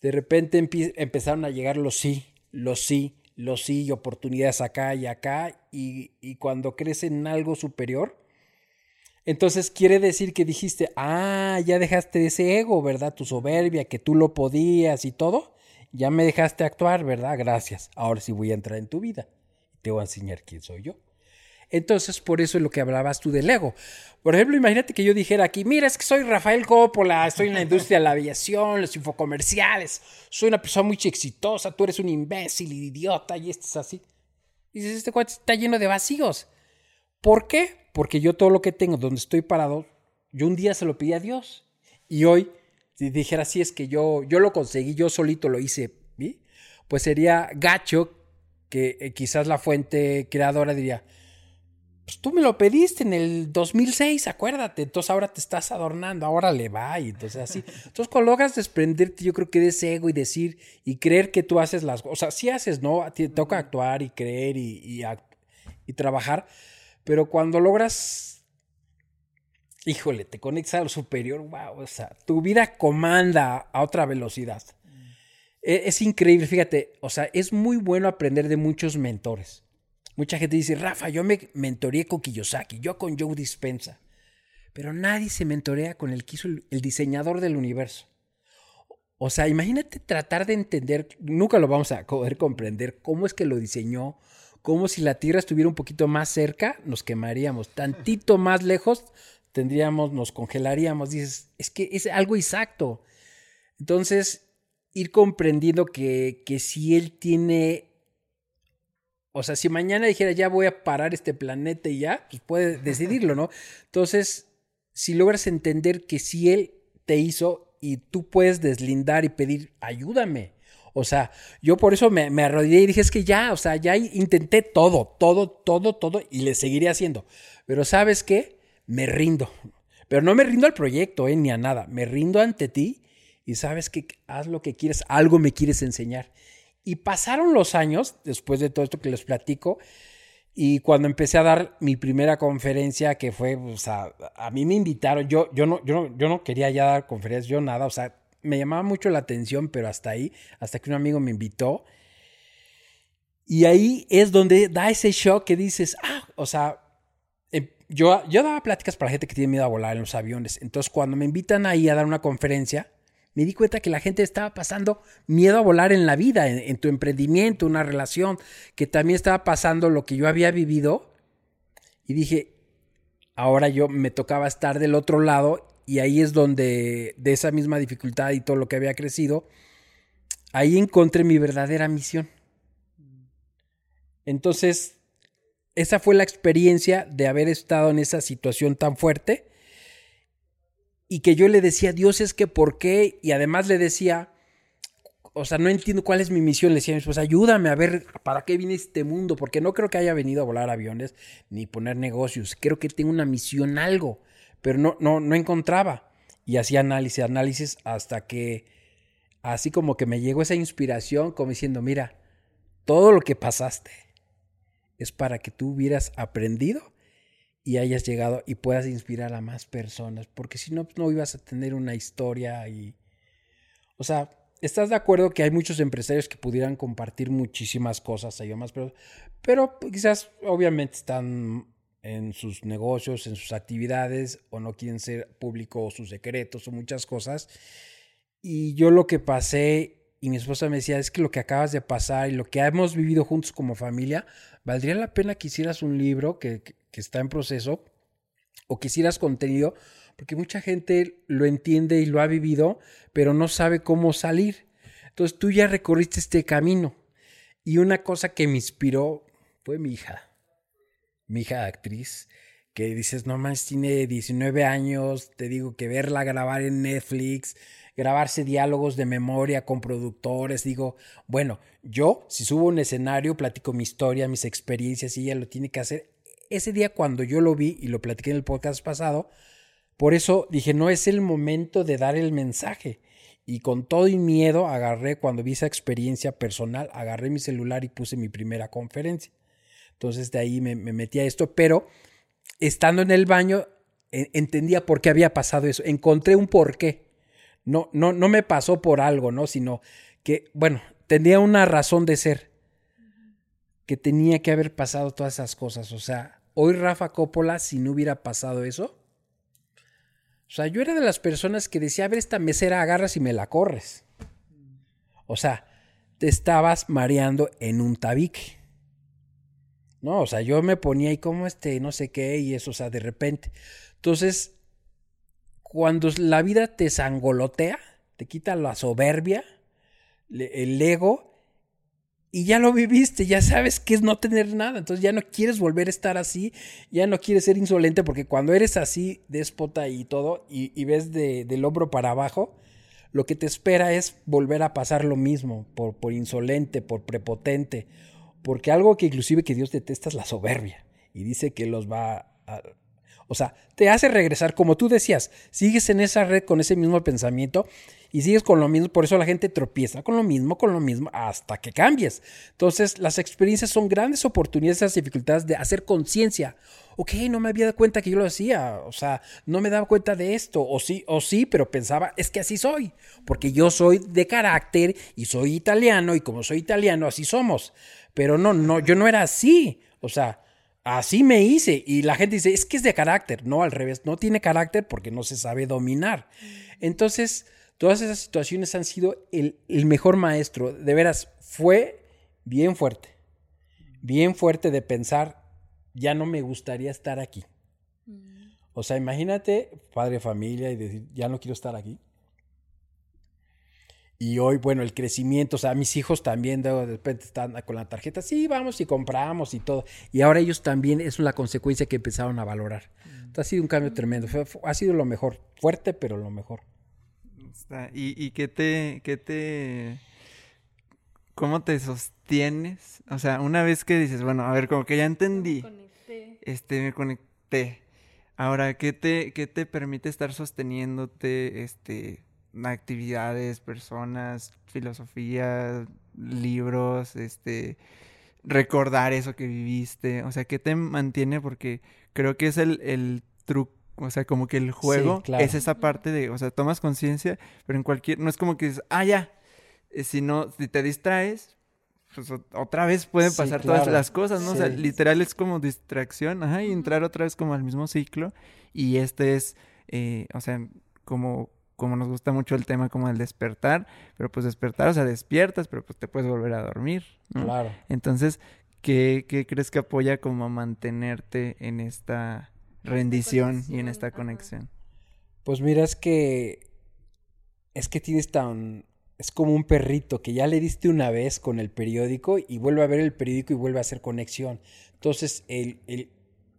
de repente empezaron a llegar los sí, los sí, los sí y oportunidades acá y acá, y, y cuando crecen en algo superior, entonces quiere decir que dijiste, ah, ya dejaste ese ego, ¿verdad? Tu soberbia, que tú lo podías y todo. Ya me dejaste actuar, ¿verdad? Gracias. Ahora sí voy a entrar en tu vida. Te voy a enseñar quién soy yo. Entonces, por eso es lo que hablabas tú del ego. Por ejemplo, imagínate que yo dijera aquí, mira, es que soy Rafael Coppola, estoy en la industria de la aviación, los infocomerciales, soy una persona muy exitosa, tú eres un imbécil, idiota, y esto es así. Y dices, este cuate está lleno de vacíos. ¿Por qué? Porque yo todo lo que tengo, donde estoy parado, yo un día se lo pedí a Dios. Y hoy, si dijera así, es que yo, yo lo conseguí, yo solito lo hice, pues sería gacho que eh, quizás la fuente creadora diría, pues tú me lo pediste en el 2006, acuérdate, entonces ahora te estás adornando, ahora le va y entonces así. Entonces cuando logras desprenderte, yo creo que de ese ego y decir y creer que tú haces las cosas, o sea, sí haces, ¿no? Te toca actuar y creer y, y, trabajar, pero cuando logras, híjole, te conectas a lo superior, wow, o sea, tu vida comanda a otra velocidad. E, es increíble, fíjate, o sea, es muy bueno aprender de muchos mentores. Mucha gente dice, Rafa, yo me mentoreé con Kiyosaki, yo con Joe Dispensa. Pero nadie se mentorea con el que hizo el, diseñador del universo. O sea, imagínate tratar de entender, nunca lo vamos a poder comprender, cómo es que lo diseñó, cómo si la Tierra estuviera un poquito más cerca, nos quemaríamos, tantito más lejos, tendríamos, nos congelaríamos. Dices, es que es algo exacto. Entonces, ir comprendiendo que, que si él tiene o sea, si mañana dijera ya voy a parar este planeta y ya, pues puede decidirlo, ¿no? Entonces, si logras entender que si él te hizo y tú puedes deslindar y pedir, ayúdame. O sea, yo por eso me, me arrodillé y dije, es que ya, o sea, ya intenté todo, todo, todo, todo y le seguiré haciendo. Pero ¿sabes qué? Me rindo. Pero no me rindo al proyecto, eh, ni a nada. Me rindo ante ti y sabes que haz lo que quieres, algo me quieres enseñar. Y pasaron los años, después de todo esto que les platico, y cuando empecé a dar mi primera conferencia, que fue, o sea, a mí me invitaron, yo, yo, no, yo, no, yo no quería ya dar conferencias, yo nada, o sea, me llamaba mucho la atención, pero hasta ahí, hasta que un amigo me invitó. Y ahí es donde da ese shock que dices, ah, o sea, em, yo, yo daba pláticas para gente que tiene miedo a volar en los aviones. Entonces, cuando me invitan ahí a dar una conferencia, me di cuenta que la gente estaba pasando miedo a volar en la vida, en, tu emprendimiento, una relación, que también estaba pasando lo que yo había vivido. Y dije, ahora yo me tocaba estar del otro lado y ahí es donde, de esa misma dificultad y todo lo que había crecido, ahí encontré mi verdadera misión. Entonces, esa fue la experiencia de haber estado en esa situación tan fuerte y que yo le decía, Dios es que por qué, y además le decía, o sea, no entiendo cuál es mi misión, le decía a mi esposa, ayúdame a ver para qué viene este mundo, porque no creo que haya venido a volar aviones ni poner negocios, creo que tengo una misión, algo, pero no, no, no encontraba. Y hacía análisis, análisis, hasta que así como que me llegó esa inspiración, como diciendo, mira, todo lo que pasaste es para que tú hubieras aprendido y hayas llegado y puedas inspirar a más personas, porque si no, pues, no ibas a tener una historia y... O sea, ¿estás de acuerdo que hay muchos empresarios que pudieran compartir muchísimas cosas más, pero, pero quizás obviamente están en sus negocios, en sus actividades, o no quieren ser públicos sus secretos o muchas cosas. Y yo lo que pasé, y mi esposa me decía, es que lo que acabas de pasar y lo que hemos vivido juntos como familia, valdría la pena que hicieras un libro que está en proceso o quisieras contenido, Porque mucha gente lo entiende y lo ha vivido, pero no sabe cómo salir. Entonces tú ya recorriste este camino. Y una cosa que me inspiró fue mi hija. Mi hija actriz, que dices, no más, tiene 19 años, te digo que verla grabar en Netflix, grabarse diálogos de memoria con productores, digo, bueno, yo si subo un escenario, platico mi historia, mis experiencias y ella lo tiene que hacer. Ese día cuando yo lo vi y lo platiqué en el podcast pasado, por eso dije, no es el momento de dar el mensaje. Y con todo y miedo agarré, cuando vi esa experiencia personal, agarré mi celular y puse mi primera conferencia. Entonces de ahí me, metí a esto, pero estando en el baño e, entendía por qué había pasado eso. Encontré un porqué. No, no, no me pasó por algo, ¿no? Sino que, bueno, tenía una razón de ser. Que tenía que haber pasado todas esas cosas. O sea, hoy Rafa Coppola, si no hubiera pasado eso, o sea, yo era de las personas que decía, a ver, esta mesera agarras y me la corres. O sea, te estabas mareando en un tabique. No, o sea, yo me ponía y como este, no sé qué, y eso, o sea, de repente. Entonces, cuando la vida te sangolotea, te quita la soberbia, el ego, y ya lo viviste, ya sabes que es no tener nada, entonces ya no quieres volver a estar así, ya no quieres ser insolente, porque cuando eres así, déspota y todo, y, ves del hombro para abajo, lo que te espera es volver a pasar lo mismo, por, por insolente, por prepotente, porque algo que inclusive que Dios detesta es la soberbia, y dice que los va a... O sea, te hace regresar, como tú decías, sigues en esa red con ese mismo pensamiento y sigues con lo mismo, por eso la gente tropieza con lo mismo, con lo mismo, hasta que cambies. Entonces, las experiencias son grandes oportunidades, esas dificultades de hacer conciencia. Ok, no me había dado cuenta que yo lo hacía, o sea, no me daba cuenta de esto, o sí, o sí, pero pensaba, es que así soy, porque yo soy de carácter y soy italiano, y como soy italiano, así somos. Pero no, no, yo no era así, o sea, así me hice, y la gente dice, es que es de carácter, no, al revés, no tiene carácter porque no se sabe dominar. Entonces, Todas esas situaciones han sido el, mejor maestro. De veras, fue bien fuerte. Bien fuerte de pensar, ya no me gustaría estar aquí. Mm. O sea, imagínate, padre familia, y decir, ya no quiero estar aquí. Y hoy, bueno, el crecimiento, o sea, mis hijos también de repente están con la tarjeta, sí, vamos y compramos y todo. Y ahora ellos también, es la consecuencia que empezaron a valorar. Mm. ha sido un cambio tremendo. ha sido lo mejor, fuerte, pero lo mejor. ¿Y, y qué te, qué te, cómo te sostienes? O sea, una vez que dices, bueno, a ver, como que ya entendí. Me conecté. Este, me conecté. Ahora, ¿qué te, qué te permite estar sosteniéndote, este, actividades, personas, filosofía, libros, este, recordar eso que viviste? O sea, ¿qué te mantiene? Porque creo que es el, el truco o sea, como que el juego es esa parte de, o sea, tomas conciencia, pero en cualquier, no es como que dices, ah, ya, eh, si no, si te distraes, pues otra vez pueden pasar todas las cosas, ¿no? O sea, literal es como distracción, ajá, y entrar otra vez como al mismo ciclo. Y este es, eh, o sea, como, como nos gusta mucho el tema como el despertar, pero pues despertar, o sea, despiertas, pero pues te puedes volver a dormir, Claro. Entonces, ¿qué, ¿qué crees que apoya como a mantenerte en esta rendición y en esta conexión. Pues mira, es que es que tienes tan es como un perrito que ya le diste una vez con el periódico y vuelve a ver el periódico y vuelve a hacer conexión. Entonces, el, el,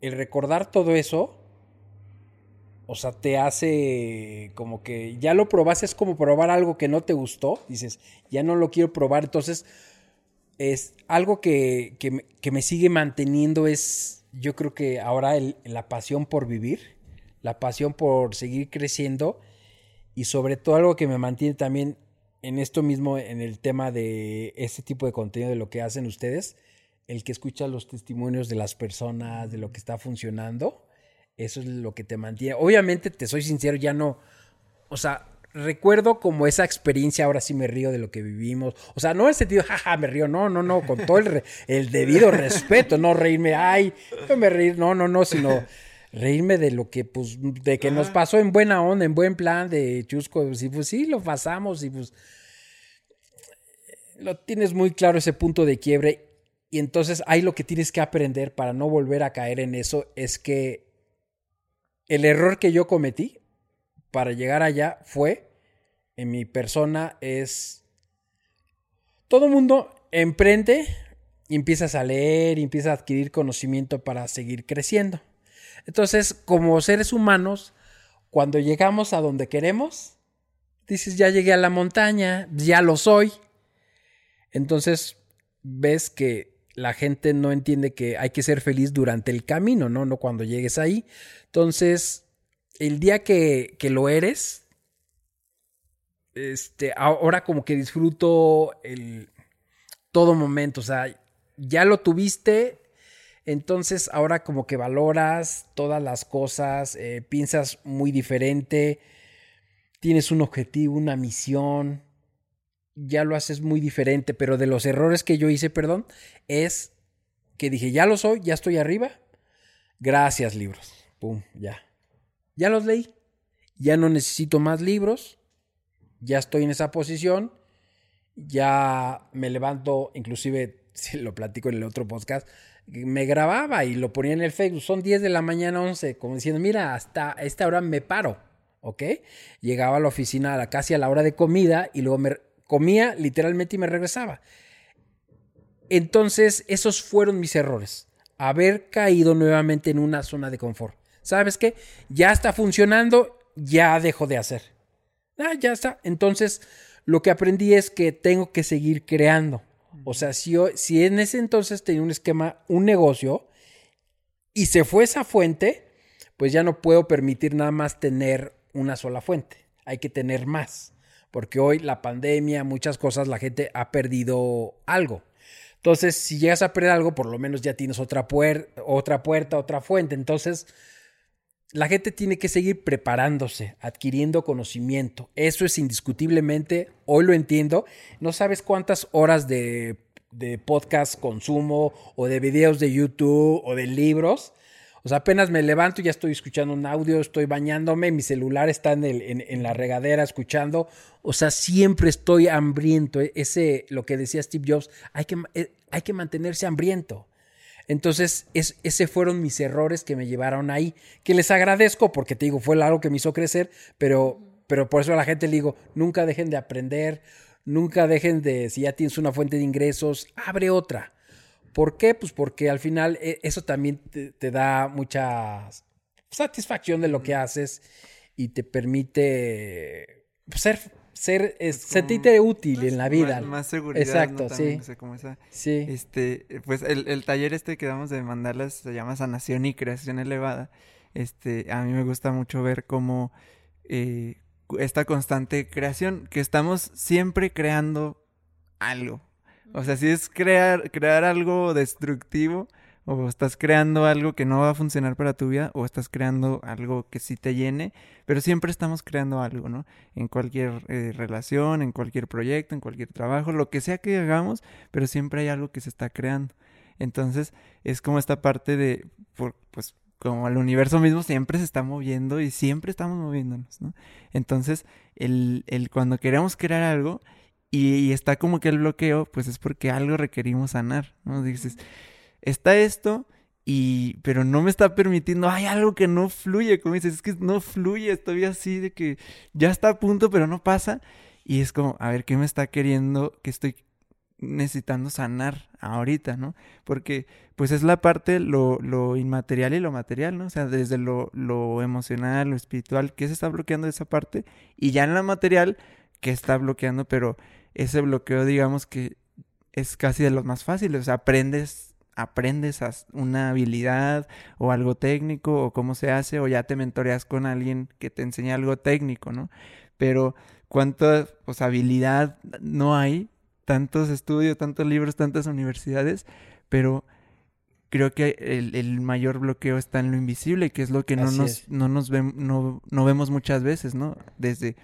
el recordar todo eso, o sea, te hace como que ya lo probaste, es como probar algo que no te gustó, dices, ya no lo quiero probar, entonces es algo que, que, que me sigue manteniendo es yo creo que ahora la pasión por vivir, la pasión por seguir creciendo y sobre todo algo que me mantiene también en esto mismo, en el tema de este tipo de contenido, de lo que hacen ustedes, el que escucha los testimonios de las personas, de lo que está funcionando, eso es lo que te mantiene. Obviamente, te soy sincero, ya no, o sea, recuerdo como esa experiencia, ahora sí me río de lo que vivimos. O sea, no en el sentido, jaja, me río, no, no, no, con todo el, el debido respeto, no reírme, ay, no me reír, no, no, no, sino reírme de lo que, pues, de que nos pasó en buena onda, en buen plan, de chusco, y pues sí, lo pasamos y pues lo tienes muy claro ese punto de quiebre y entonces ahí lo que tienes que aprender para no volver a caer en eso es que el error que yo cometí para llegar allá fue, en mi persona, es... Todo mundo emprende y empiezas a leer y empiezas a adquirir conocimiento para seguir creciendo. Entonces, como seres humanos, cuando llegamos a donde queremos, dices, ya llegué a la montaña, ya lo soy. Entonces, ves que la gente no entiende que hay que ser feliz durante el camino, ¿no? No cuando llegues ahí. Entonces, el día que, que lo eres, este, ahora como que disfruto el todo momento, o sea, ya lo tuviste, entonces ahora como que valoras todas las cosas, eh, piensas muy diferente, tienes un objetivo, una misión, ya lo haces muy diferente, pero de los errores que yo hice, perdón, es que dije, ya lo soy, ya estoy arriba, gracias libros, pum, ya. Ya los leí, ya no necesito más libros, ya estoy en esa posición, ya me levanto, inclusive si lo platico en el otro podcast, me grababa y lo ponía en el Facebook. Son 10 de la mañana, 11, como diciendo, mira, hasta esta hora me paro, ¿ok? Llegaba a la oficina casi a la hora de comida y luego me comía literalmente y me regresaba. Entonces, esos fueron mis errores. Haber caído nuevamente en una zona de confort. ¿Sabes qué? Ya está funcionando, ya dejo de hacer. Ah, ya está. Entonces, lo que aprendí es que tengo que seguir creando. O sea, si, si en ese entonces tenía un esquema, un negocio, y se fue esa fuente, pues ya no puedo permitir nada más tener una sola fuente. Hay que tener más. Porque hoy la pandemia, muchas cosas, la gente ha perdido algo. Entonces, si llegas a perder algo, por lo menos ya tienes otra, otra puerta, otra fuente. Entonces, la gente tiene que seguir preparándose, adquiriendo conocimiento. Eso es indiscutiblemente, hoy lo entiendo. No sabes cuántas horas de, podcast consumo o de videos de YouTube o de libros. O sea, apenas me levanto ya estoy escuchando un audio, estoy bañándome, mi celular está en, en, la regadera escuchando. O sea, siempre estoy hambriento. E, ese, lo que decía Steve Jobs, hay que, eh, hay que mantenerse hambriento. Entonces, es, ese fueron mis errores que me llevaron ahí, que les agradezco porque te digo, fue algo que me hizo crecer, pero, pero por eso a la gente le digo, nunca dejen de aprender, nunca dejen de, si ya tienes una fuente de ingresos, abre otra. ¿Por qué? Pues porque al final eh, eso también te, da mucha satisfacción de lo que haces y te permite pues, ser ser, es, sentirte útil en la vida. Más, seguridad. Exacto, sí. sí. Este, pues el, el, taller este que damos de mandarlas se llama Sanación y Creación Elevada. Este, a mí me gusta mucho ver cómo eh, esta constante creación, que estamos siempre creando algo. O sea, si es crear, crear algo destructivo, o estás creando algo que no va a funcionar para tu vida, o estás creando algo que sí te llene, pero siempre estamos creando algo, ¿no? En cualquier eh, relación, en cualquier proyecto, en cualquier trabajo, lo que sea que hagamos, pero siempre hay algo que se está creando. Entonces, es como esta parte de, pues, como el universo mismo siempre se está moviendo y siempre estamos moviéndonos, ¿no? Entonces, el, el cuando queremos crear algo y, está como que el bloqueo, pues es porque algo requerimos sanar, ¿no? Dices, está esto, y, pero no me está permitiendo, hay algo que no fluye, como dices, es que no fluye, estoy así de que ya está a punto, pero no pasa. Y es como, a ver, ¿qué me está queriendo, que estoy necesitando sanar ahorita, ¿no? Porque pues es la parte, lo, lo inmaterial y lo material, ¿no? O sea, desde lo, lo emocional, lo espiritual, ¿qué se está bloqueando de esa parte? Y ya en la material, ¿qué está bloqueando? Pero ese bloqueo, digamos que es casi de los más fáciles, o sea, aprendes aprendes una habilidad o algo técnico o cómo se hace o ya te mentoreas con alguien que te enseña algo técnico, ¿no? Pero cuánta pues, habilidad no hay, tantos estudios, tantos libros, tantas universidades, pero creo que el, mayor bloqueo está en lo invisible, que es lo que no nos, no nos no, no vemos muchas veces, ¿no? Desde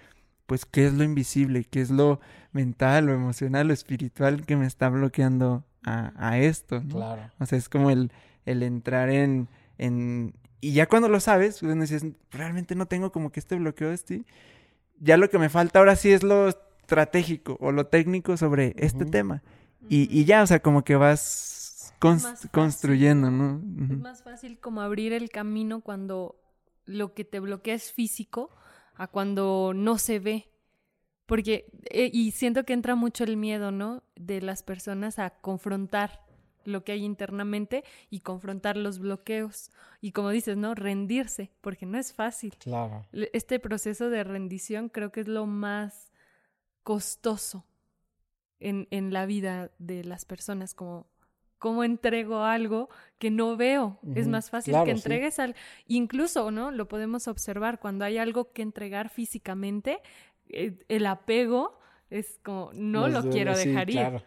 pues qué es lo invisible, qué es lo mental, lo emocional, lo espiritual que me está bloqueando a, esto, ¿no? Claro. O sea, es como el, el entrar en, en... Y ya cuando lo sabes, pues dices, realmente no tengo como que este bloqueo de este. Ya lo que me falta ahora sí es lo estratégico o lo técnico sobre este tema. Y, y, ya, o sea, como que vas construyendo, ¿no? Es más fácil como abrir el camino cuando lo que te bloquea es físico a cuando no se ve. Porque, eh, y siento que entra mucho el miedo, ¿no? De las personas a confrontar lo que hay internamente y confrontar los bloqueos. Y como dices, ¿no? Rendirse, porque no es fácil. Claro. Este proceso de rendición creo que es lo más costoso en, en la vida de las personas, como cómo entrego algo que no veo. Es más fácil que entregues al... Incluso, ¿no? Lo podemos observar cuando hay algo que entregar físicamente, eh, el apego es como, no lo quiero dejar ir.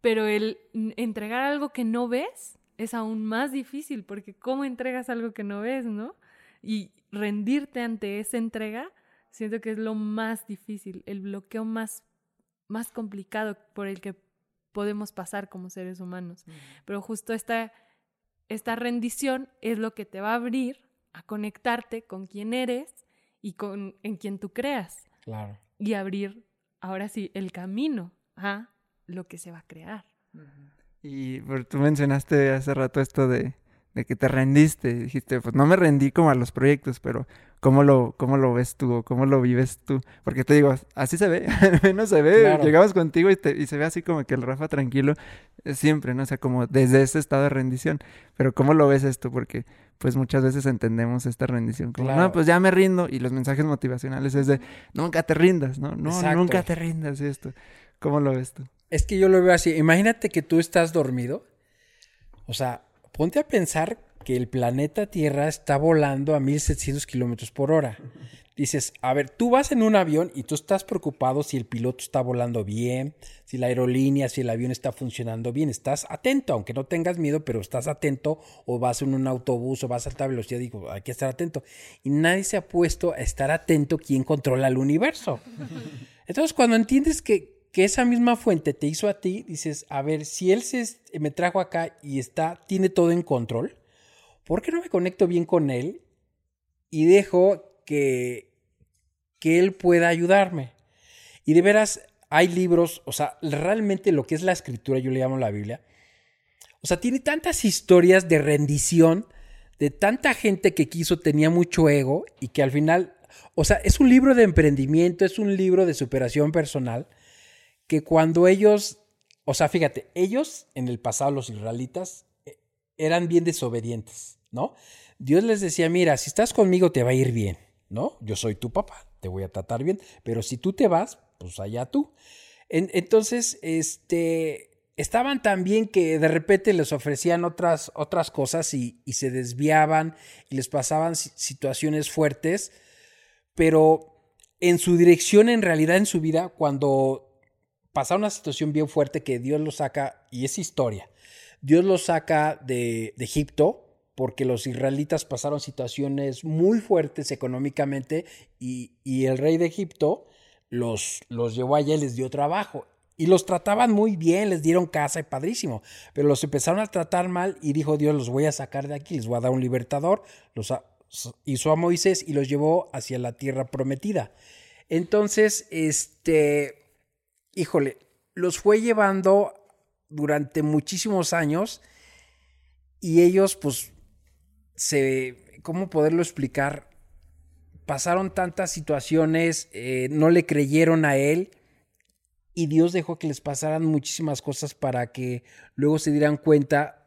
Pero el entregar algo que no ves es aún más difícil, porque ¿cómo entregas algo que no ves, no? Y rendirte ante esa entrega, siento que es lo más difícil, el bloqueo más, más complicado por el que podemos pasar como seres humanos. Pero justo esta, esta rendición es lo que te va a abrir a conectarte con quien eres y con en quien tú creas. Claro. Y abrir, ahora sí, el camino a lo que se va a crear. Y tú mencionaste hace rato esto de, de que te rendiste. Dijiste, pues no me rendí como a los proyectos, pero ¿cómo lo, cómo lo ves tú o cómo lo vives tú? Porque te digo, así se ve, al menos se ve. Llegamos contigo y, te, y, se ve así como que el Rafa tranquilo eh, siempre, ¿no? O sea, como desde ese estado de rendición. Pero ¿cómo lo ves esto? Porque pues muchas veces entendemos esta rendición como, no, pues ya me rindo. Y los mensajes motivacionales es de, nunca te rindas, ¿no? No, nunca te rindas y esto. ¿Cómo lo ves tú? Es que yo lo veo así. Imagínate que tú estás dormido. O sea, ponte a pensar que el planeta Tierra está volando a 1700 kilómetros por hora. Dices, a ver, tú vas en un avión y tú estás preocupado si el piloto está volando bien, si la aerolínea, si el avión está funcionando bien. Estás atento, aunque no tengas miedo, pero estás atento. O vas en un autobús o vas a alta velocidad, digo, hay que estar atento. Y nadie se ha puesto a estar atento quién controla el universo. Entonces, cuando entiendes que, que esa misma fuente te hizo a ti, dices, a ver, si él se, me trajo acá y está, tiene todo en control, ¿por qué no me conecto bien con él y dejo que, que él pueda ayudarme? Y de veras, hay libros, o sea, realmente lo que es la escritura, yo le llamo la Biblia, o sea, tiene tantas historias de rendición, de tanta gente que quiso, tenía mucho ego y que al final, o sea, es un libro de emprendimiento, es un libro de superación personal que cuando ellos, o sea, fíjate, ellos en el pasado, los israelitas, eh, eran bien desobedientes, ¿no? Dios les decía, mira, si estás conmigo te va a ir bien, ¿no? Yo soy tu papá, te voy a tratar bien, pero si tú te vas, pues allá tú. entonces, este, estaban tan bien que de repente les ofrecían otras, otras cosas y, se desviaban y les pasaban situaciones fuertes, pero en su dirección, en realidad en su vida, cuando pasa una situación bien fuerte que Dios lo saca, y es historia. Dios lo saca de, Egipto porque los israelitas pasaron situaciones muy fuertes económicamente y, el rey de Egipto los, los llevó allá y les dio trabajo. Y los trataban muy bien, les dieron casa y padrísimo. Pero los empezaron a tratar mal y dijo Dios, los voy a sacar de aquí, les voy a dar un libertador. Los hizo a Moisés y los llevó hacia la tierra prometida. Entonces, este, híjole, los fue llevando durante muchísimos años y ellos pues ¿cómo poderlo explicar? Pasaron tantas situaciones, eh, no le creyeron a él y Dios dejó que les pasaran muchísimas cosas para que luego se dieran cuenta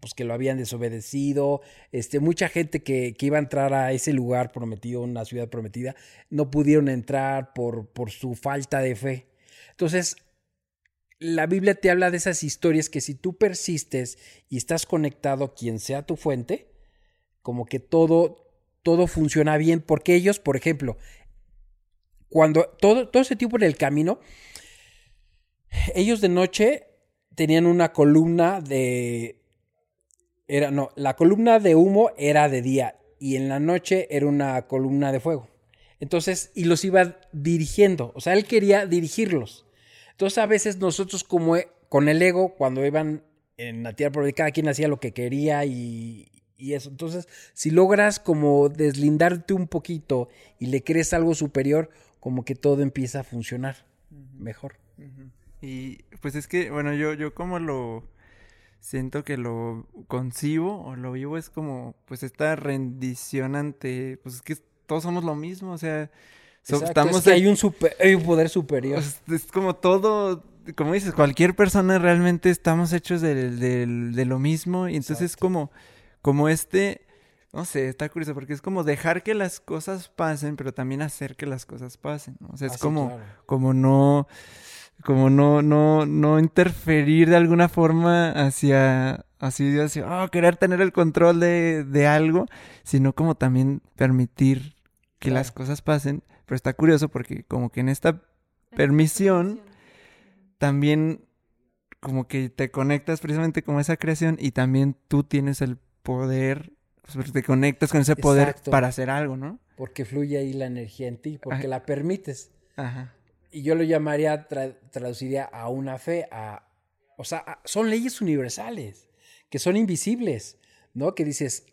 pues que lo habían desobedecido, este, mucha gente que, que, iba a entrar a ese lugar prometido, una ciudad prometida, no pudieron entrar por, por su falta de fe. Entonces, la Biblia te habla de esas historias que si tú persistes y estás conectado a quien sea tu fuente, como que todo, todo funciona bien, porque ellos, por ejemplo, cuando todo, todo ese tiempo en el camino, ellos de noche tenían una columna de... Era, no, la columna de humo era de día y en la noche era una columna de fuego. Entonces, y los iba dirigiendo, o sea, él quería dirigirlos. Entonces a veces nosotros como e, con el ego, cuando iban en la tierra, porque cada quien hacía lo que quería y, eso. Entonces, si logras como deslindarte un poquito y le crees algo superior, como que todo empieza a funcionar mejor. Y pues es que, bueno, yo, yo como lo siento que lo concibo o lo vivo es como pues esta rendición ante, pues es que todos somos lo mismo, o sea, So, Exacto, estamos es que hay un, super- hay un poder superior. es como todo, como dices, cualquier persona realmente estamos hechos del- de lo mismo y entonces Exacto. como, como este, no sé, está curioso porque es como dejar que las cosas pasen, pero también hacer que las cosas pasen, ¿no? O sea, es Ah, como, claro. como no, como no, no, no interferir de alguna forma hacia, así, hacia, oh, querer tener el control de, de algo, sino como también permitir que las cosas pasen. Pero está curioso porque como que en esta permisión también como que te conectas precisamente con esa creación y también tú tienes el poder, sea, te conectas con ese poder Exacto. para hacer algo, ¿no? Porque fluye ahí la energía en ti, porque Ajá. la permites. Ajá. Y yo lo llamaría, tra- traduciría a una fe, a, o sea, a- son leyes universales, que son invisibles, ¿no? Que dices,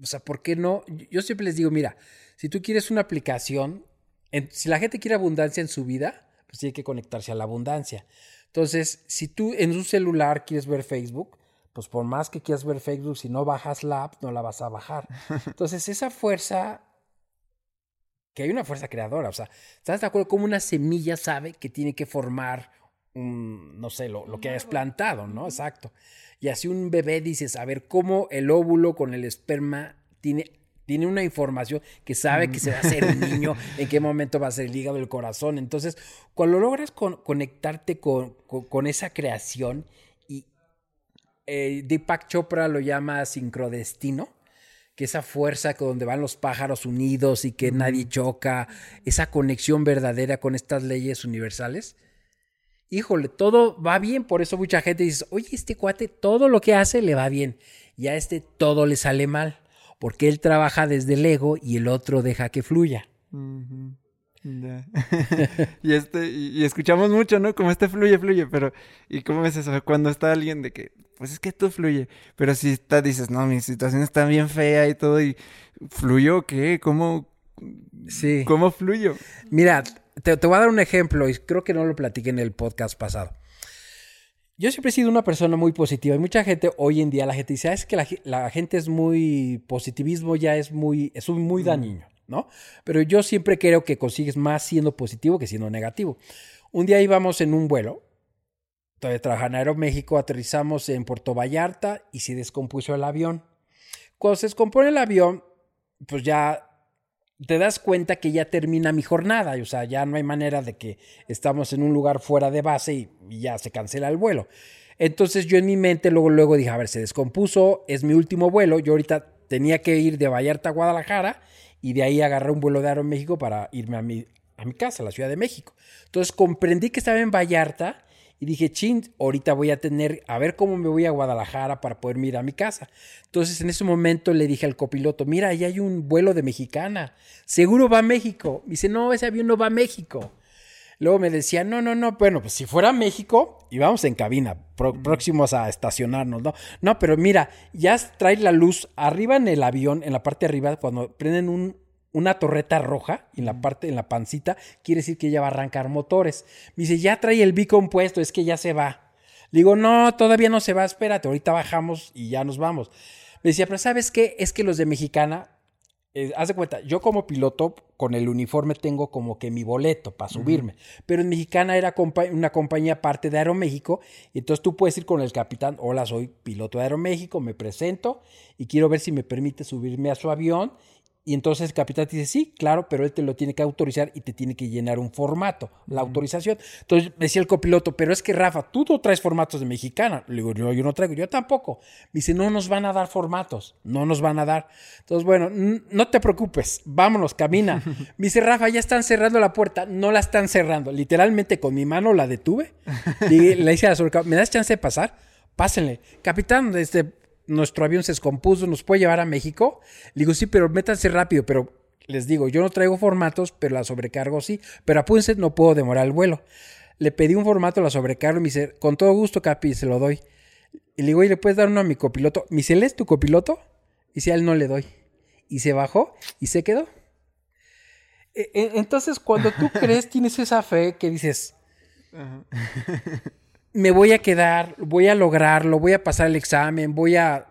o sea, ¿por qué no? Yo- siempre les digo, mira, si tú quieres una aplicación, en- si la gente quiere abundancia en su vida, pues tiene que conectarse a la abundancia. Entonces, si tú en un celular quieres ver Facebook, pues por más que quieras ver Facebook, si no bajas la app, no la vas a bajar. Entonces, esa fuerza, que hay una fuerza creadora, o sea, ¿estás de acuerdo? Como una semilla sabe que tiene que formar un, no sé, lo, lo que hayas plantado, ¿no? Exacto. Y así un bebé dices, a ver, cómo el óvulo con el esperma tiene, tiene una información que sabe que se va a hacer un niño, en qué momento va a ser el hígado, el corazón. Entonces, cuando logras con- conectarte con, con- con esa creación eh, Deepak Chopra lo llama sincrodestino, que esa fuerza con donde van los pájaros unidos y que nadie choca, esa conexión verdadera con estas leyes universales. Híjole, todo va bien, por eso mucha gente dice, oye, este cuate, todo lo que hace le va bien, y a este todo le sale mal, porque él trabaja desde el ego y el otro deja que fluya. Y este, y escuchamos mucho, ¿no? Como este fluye, fluye, pero, ¿y cómo es eso? Cuando está alguien de que, pues es que tú fluye, pero si está, dices, no, mi situación está bien fea y todo, y ¿fluyó qué? ¿Cómo, Sí. cómo fluyo? Mira, te, te voy a dar un ejemplo y creo que no lo platiqué en el podcast pasado. Yo siempre he sido una persona muy positiva y mucha gente hoy en día la gente dice, "Ah, es que la, la gente es muy positivismo ya es muy es un muy dañino, ¿no? Pero yo siempre creo que consigues más siendo positivo que siendo negativo. Un día íbamos en un vuelo, trabajaba en Aeroméxico, aterrizamos en Puerto Vallarta y se descompuso el avión. Cuando se descompone el avión, pues ya te das cuenta que ya termina mi jornada, o sea, ya no hay manera de que estamos en un lugar fuera de base y, y ya se cancela el vuelo. Entonces yo en mi mente luego, luego dije, a ver, se descompuso, es mi último vuelo, yo ahorita tenía que ir de Vallarta a Guadalajara y de ahí agarré un vuelo de Aeroméxico para irme a mi, a mi casa, a la Ciudad de México. Entonces comprendí que estaba en Vallarta y dije, chin, ahorita voy a tener, a ver cómo me voy a Guadalajara para poderme ir a mi casa. Entonces en ese momento le dije al copiloto, mira, ahí hay un vuelo de mexicana, seguro va a México. Me dice, no, ese avión no va a México. Luego me decía, no, no, no, bueno, pues si fuera a México, íbamos en cabina, pro- próximos a estacionarnos, ¿no? No, pero mira, ya trae la luz arriba en el avión, en la parte de arriba, cuando prenden un, una torreta roja en la parte, en la pancita, quiere decir que ya va a arrancar motores. Me dice, ya trae el beacon puesto, es que ya se va. Le digo, no, todavía no se va, espérate, ahorita bajamos y ya nos vamos. Me decía, pero ¿sabes qué? Es que los de Mexicana, eh, haz de cuenta, yo como piloto con el uniforme tengo como que mi boleto para subirme, pero en Mexicana era compa- una compañía parte de Aeroméxico, y entonces tú puedes ir con el capitán, hola, soy piloto de Aeroméxico, me presento y quiero ver si me permite subirme a su avión. Y entonces el capitán te dice, sí, claro, pero él te lo tiene que autorizar y te tiene que llenar un formato, la autorización. Entonces me decía el copiloto, pero es que Rafa, tú no traes formatos de mexicana. Le digo, no, yo no traigo, yo tampoco. Me dice, no nos van a dar formatos, no nos van a dar. Entonces, bueno, no te preocupes, vámonos, camina. Me dice, Rafa, ya están cerrando la puerta. No la están cerrando. Literalmente con mi mano la detuve. Y le hice a la sobrecarga, ¿me das chance de pasar? Pásenle. Capitán, este, nuestro avión se descompuso, ¿nos puede llevar a México? Le digo, sí, pero métanse rápido, pero les digo, yo no traigo formatos, pero la sobrecargo sí, pero apúrense, no puedo demorar el vuelo. Le pedí un formato, la sobrecargo, y me dice, con todo gusto, Capi, se lo doy. Y le digo, ¿y le puedes dar uno a mi copiloto? Me dice, ¿él es tu copiloto? Y si a él no le doy. Y se bajó y se quedó. E- e- Entonces, cuando tú crees, tienes esa fe que dices, me voy a quedar, voy a lograrlo, voy a pasar el examen, voy a,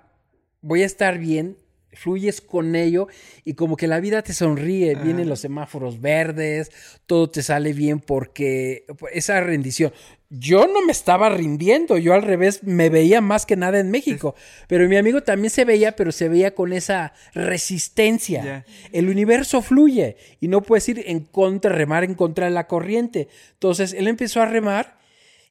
voy a estar bien. fluyes con ello y como que la vida te sonríe, vienen los semáforos verdes, todo te sale bien porque esa rendición. Yo no me estaba rindiendo, yo al revés me veía más que nada en México, pero mi amigo también se veía, pero se veía con esa resistencia. El universo fluye y no puedes ir en contra, remar en contra de la corriente. Entonces él empezó a remar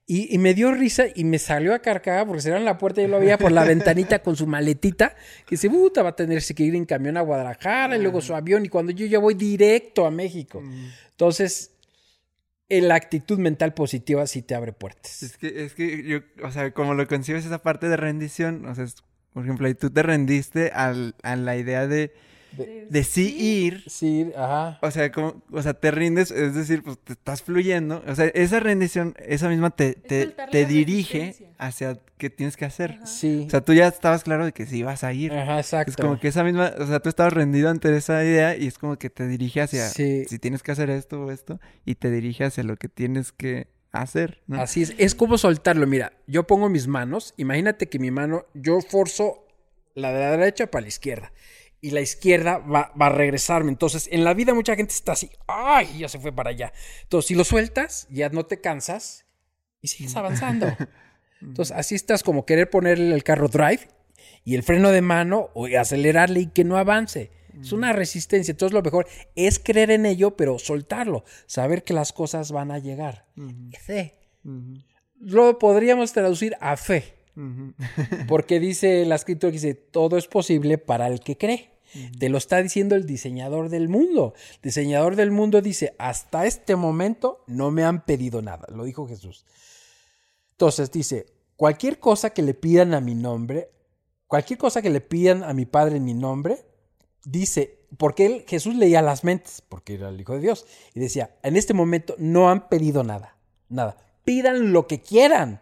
y, me dio risa y me salió a carcada porque cerraron la puerta y yo lo veía por la ventanita con su maletita. Que dice, puta, va a tener que ir en camión a Guadalajara y luego su avión. Y cuando yo ya voy directo a México. Entonces, la actitud mental positiva sí te abre puertas. Es que, es que yo, o sea, como lo concibes esa parte de rendición, o sea, por ejemplo, ahí tú te rendiste al, a la idea de de, sí ir. Sí, ajá. O sea, como, o sea, te rindes, es decir, pues te estás fluyendo. O sea, esa rendición, esa misma te, te, dirige hacia qué tienes que hacer. Sí. O sea, tú ya estabas claro de que sí ibas a ir. Ajá, exacto. Es como que esa misma, o sea, tú estabas rendido ante esa idea y es como que te dirige hacia si tienes que hacer esto o esto y te dirige hacia lo que tienes que hacer. Así es, es como soltarlo. Mira, yo pongo mis manos, imagínate que mi mano, yo forzo la de la derecha para la izquierda y la izquierda va, a regresarme. Entonces, en la vida mucha gente está así, ¡ay! Ya se fue para allá. Entonces, si lo sueltas, ya no te cansas y sigues avanzando. Entonces, así estás como querer ponerle el carro drive y el freno de mano o acelerarle y que no avance. Es una resistencia. Entonces, lo mejor es creer en ello, pero soltarlo. Saber que las cosas van a llegar. Fe. Lo podríamos traducir a fe. Porque dice la escritura que dice, todo es posible para el que cree. Te lo está diciendo el diseñador del mundo. El diseñador del mundo dice, hasta este momento no me han pedido nada. Lo dijo Jesús. Entonces dice, cualquier cosa que le pidan a mi nombre, cualquier cosa que le pidan a mi Padre en mi nombre, dice, porque él, Jesús leía las mentes, porque era el Hijo de Dios, y decía, en este momento no han pedido nada, nada. Pidan lo que quieran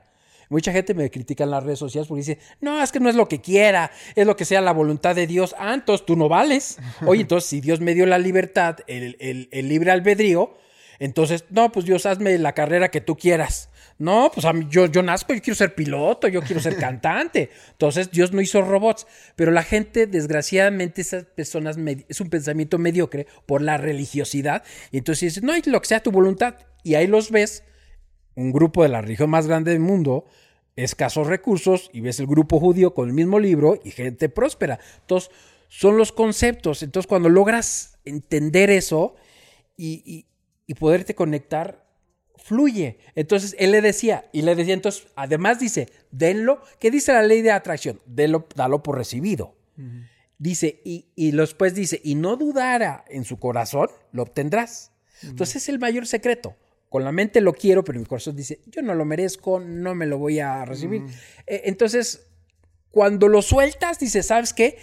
Mucha gente me critica en las redes sociales porque dice, no, es que no es lo que quiera, es lo que sea la voluntad de Dios. Ah, entonces tú no vales. Oye, entonces si Dios me dio la libertad, el, libre albedrío, entonces, no, pues Dios, hazme la carrera que tú quieras. No, pues a mí, yo, yo nazco, yo quiero ser piloto, yo quiero ser cantante. Entonces, Dios no hizo robots. Pero la gente, desgraciadamente, esas personas, es un pensamiento mediocre por la religiosidad. Y entonces dices, no, lo que sea tu voluntad. Y ahí los ves un grupo de la religión más grande del mundo, escasos recursos, y ves el grupo judío con el mismo libro y gente próspera. Entonces, son los conceptos. Entonces, cuando logras entender eso y, poderte conectar, fluye. Entonces, él le decía, y le decía, entonces, además dice, denlo, ¿qué dice la ley de atracción? Denlo, dalo por recibido. Dice, y, y después dice, y no dudara en su corazón, lo obtendrás. Entonces, es el mayor secreto. Con la mente lo quiero, pero mi corazón dice, yo no lo merezco, no me lo voy a recibir. Mm. E, entonces, cuando lo sueltas, dice, ¿sabes qué?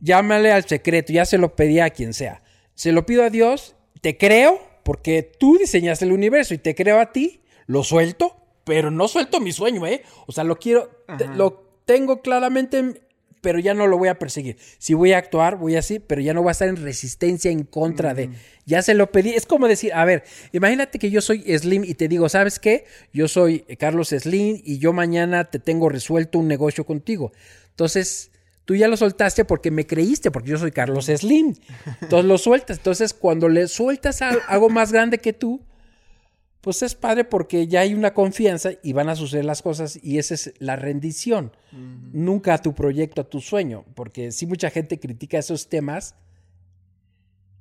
Llámale al secreto, ya se lo pedí a quien sea. Se lo pido a Dios, te creo, porque tú diseñaste el universo y te creo a ti, lo suelto, pero no suelto mi sueño, ¿eh? O sea, lo quiero, lo tengo claramente pero ya no lo voy a perseguir. Si voy a actuar, voy así, pero ya no voy a estar en resistencia en contra de. Ya se lo pedí. Es como decir, a ver, imagínate que yo soy Slim y te digo, ¿sabes qué? Yo soy Carlos Slim y yo mañana te tengo resuelto un negocio contigo. Entonces, tú ya lo soltaste porque me creíste, porque yo soy Carlos Slim. Entonces lo sueltas. Entonces, cuando le sueltas algo más grande que tú, pues es padre porque ya hay una confianza y van a suceder las cosas y esa es la rendición. Nunca a tu proyecto, a tu sueño, porque si mucha gente critica esos temas,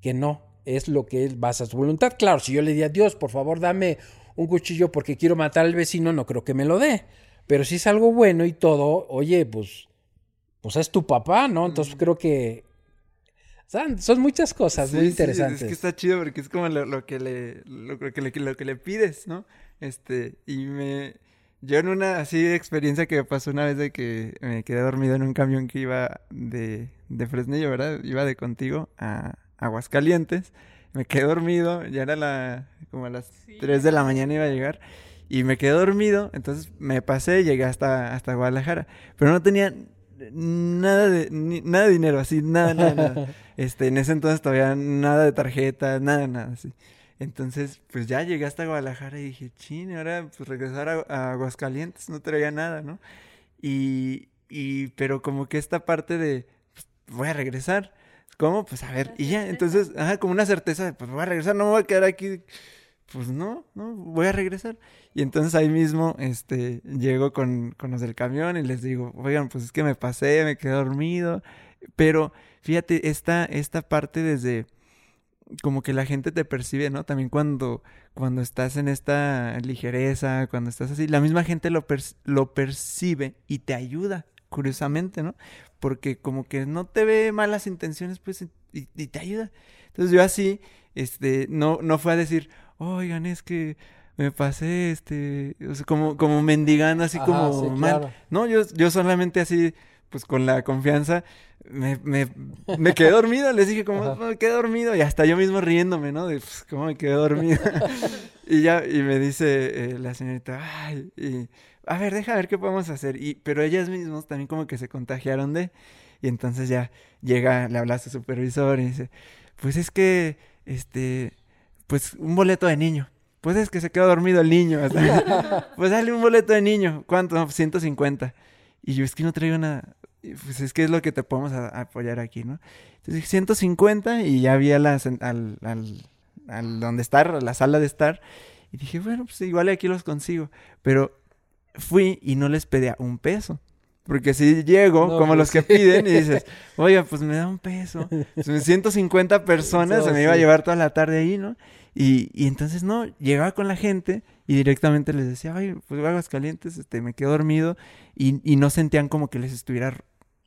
que no, es lo que es basa su voluntad. Claro, si yo le di a Dios, por favor, dame un cuchillo porque quiero matar al vecino, no creo que me lo dé. Pero si es algo bueno y todo, oye, pues, pues es tu papá, ¿no? Entonces creo que son, muchas cosas muy interesantes. es que está chido porque es como lo, que le, lo, que le, lo que le pides, ¿no? Este, y me... Yo en una así experiencia que me pasó una vez de que me quedé dormido en un camión que iba de, de Fresnillo, ¿verdad? Iba de contigo a Aguascalientes. Me quedé dormido, ya era la, como a las 3 de la mañana iba a llegar. Y me quedé dormido, entonces me pasé y llegué hasta, hasta Guadalajara. Pero no tenía nada de, nada de dinero, así, nada, nada, nada. Este, en ese entonces todavía nada de tarjeta, nada, nada, así. Entonces, pues ya llegué hasta Guadalajara y dije, ching, ahora pues regresar a, Aguascalientes, no traía nada, ¿no? Y, y, pero como que esta parte de, pues, voy a regresar. ¿Cómo? Pues a ver, y ya, entonces, ajá, como una certeza de, pues voy a regresar, no me voy a quedar aquí. Pues no, no, voy a regresar. Y entonces ahí mismo, este, llego con, con los del camión y les digo, oigan, pues es que me pasé, me quedé dormido. Pero fíjate, esta, esta parte desde como que la gente te percibe, ¿no? También cuando, cuando estás en esta ligereza, cuando estás así, la misma gente lo, lo percibe y te ayuda, curiosamente, ¿no? Porque como que no te ve malas intenciones, pues, y, te ayuda. Entonces yo así, este, no, no fue a decir, oigan, es que me pasé, este, como, como mendigando, así como mal. No, yo, yo solamente así, pues con la confianza, me, me, me quedé dormido, les dije como, me quedé dormido, y hasta yo mismo riéndome, ¿no? De, pues, ¿cómo me quedé dormido? y ya, y me dice eh, la señorita, ay, y, a ver, deja ver qué podemos hacer. Y, pero ellas mismas también como que se contagiaron de, y entonces ya llega, le habla a su supervisor y dice, pues es que, este, pues un boleto de niño. Pues es que se quedó dormido el niño. pues dale un boleto de niño. ¿Cuánto? No, 150. Y yo es que no traigo nada pues es que es lo que te podemos apoyar aquí, ¿no? Entonces 150 y ya había las, al, al, al donde estar, la sala de estar. Y dije, bueno, pues igual aquí los consigo. Pero fui y no les pedía un peso. Porque si llego, como pues los que piden, y dices, oiga, pues me da un peso. 150 personas, se me iba a llevar toda la tarde ahí, ¿no? Y, y entonces, no, llegaba con la gente y directamente les decía, ay, pues aguas calientes, este, me quedo dormido. Y, y no sentían como que les estuviera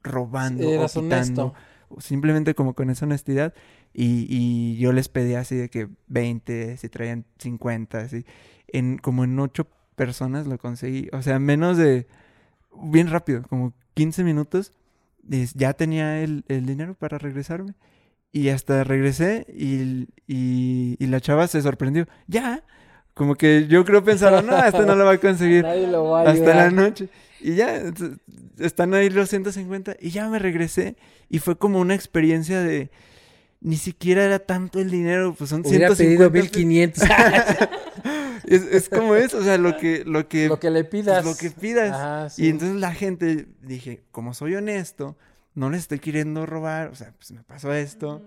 robando o quitando. Simplemente como con esa honestidad. Y, y, yo les pedí así de que 20, si traían 50, así. En, como en ocho personas lo conseguí. O sea, menos de... Bien rápido, como 15 minutos. Ya tenía el, el dinero para regresarme. Y hasta regresé y, y, y, la chava se sorprendió. Ya. Como que yo creo pensaron, no, este no lo va a conseguir. hasta la noche. Y ya, están ahí los 150 y ya me regresé y fue como una experiencia de ni siquiera era tanto el dinero, pues son Hubiera 150 pedido 1500. es, es como eso, o sea, lo que lo que lo que le pidas. Lo que pidas. Y entonces la gente dije, como soy honesto, no les estoy queriendo robar, o sea, pues me pasó esto.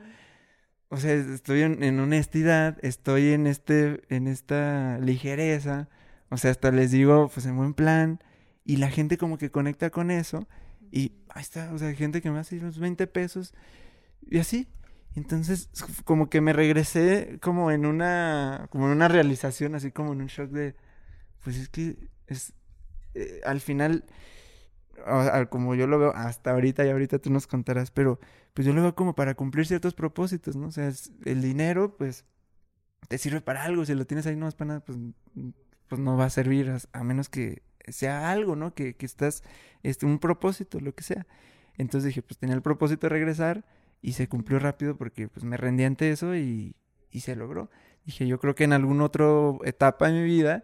O sea, estoy en, en honestidad, estoy en este en esta ligereza, o sea, hasta les digo, pues en buen plan y la gente como que conecta con eso. Y ahí está, o sea, gente que me hace los 20 pesos. Y así. Entonces, como que me regresé como en una, como en una realización, así como en un shock de, pues es que es, eh, al final, como yo lo veo hasta ahorita y ahorita tú nos contarás, pero pues yo lo veo como para cumplir ciertos propósitos, ¿no? O sea, el dinero, pues, te sirve para algo, si lo tienes ahí no es para nada, pues, pues no va a servir, a menos que sea algo, ¿no? Que, que estás, este, un propósito, lo que sea. Entonces dije, pues tenía el propósito de regresar y se cumplió rápido porque pues me rendí ante eso y, y se logró. Dije, yo creo que en alguna otra etapa de mi vida,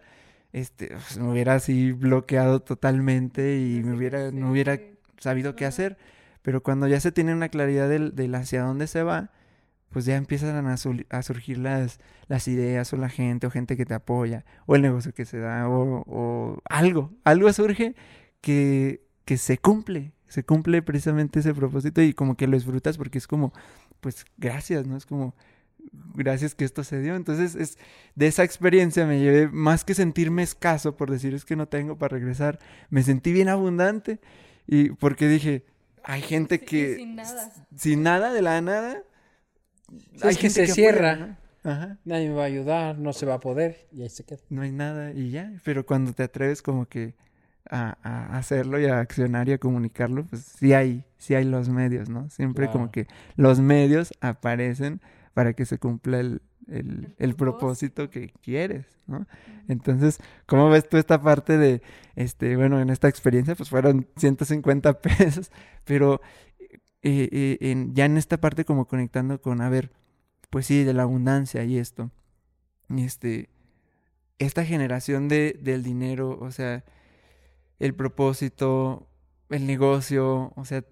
este, pues, me hubiera así bloqueado totalmente y me hubiera, no hubiera sabido qué hacer. Pero cuando ya se tiene una claridad del, del hacia dónde se va, pues ya empiezan a, surgir las, las ideas o la gente o gente que te apoya o el negocio que se da o, algo, algo surge que, que se cumple, se cumple precisamente ese propósito y como que lo disfrutas porque es como, pues gracias, ¿no? Es como, gracias que esto se dio. Entonces, es de esa experiencia me llevé más que sentirme escaso por decir es que no tengo para regresar, me sentí bien abundante y porque dije, hay gente que sin nada. sin nada de la nada hay que se cierra. Nadie me va a ayudar, no se va a poder y ahí se queda. No hay nada y ya, pero cuando te atreves como que a, hacerlo y a accionar y a comunicarlo, pues sí hay, sí hay los medios, ¿no? Siempre como que los medios aparecen para que se cumpla el, el, propósito que quieres, ¿no? Entonces, ¿cómo ves tú esta parte de, este, bueno, en esta experiencia, pues fueron 150 pesos, pero eh, eh, ya en esta parte como conectando con, a ver, pues sí, de la abundancia y esto. Este, esta generación de, del dinero, o sea, el propósito, el negocio, o sea,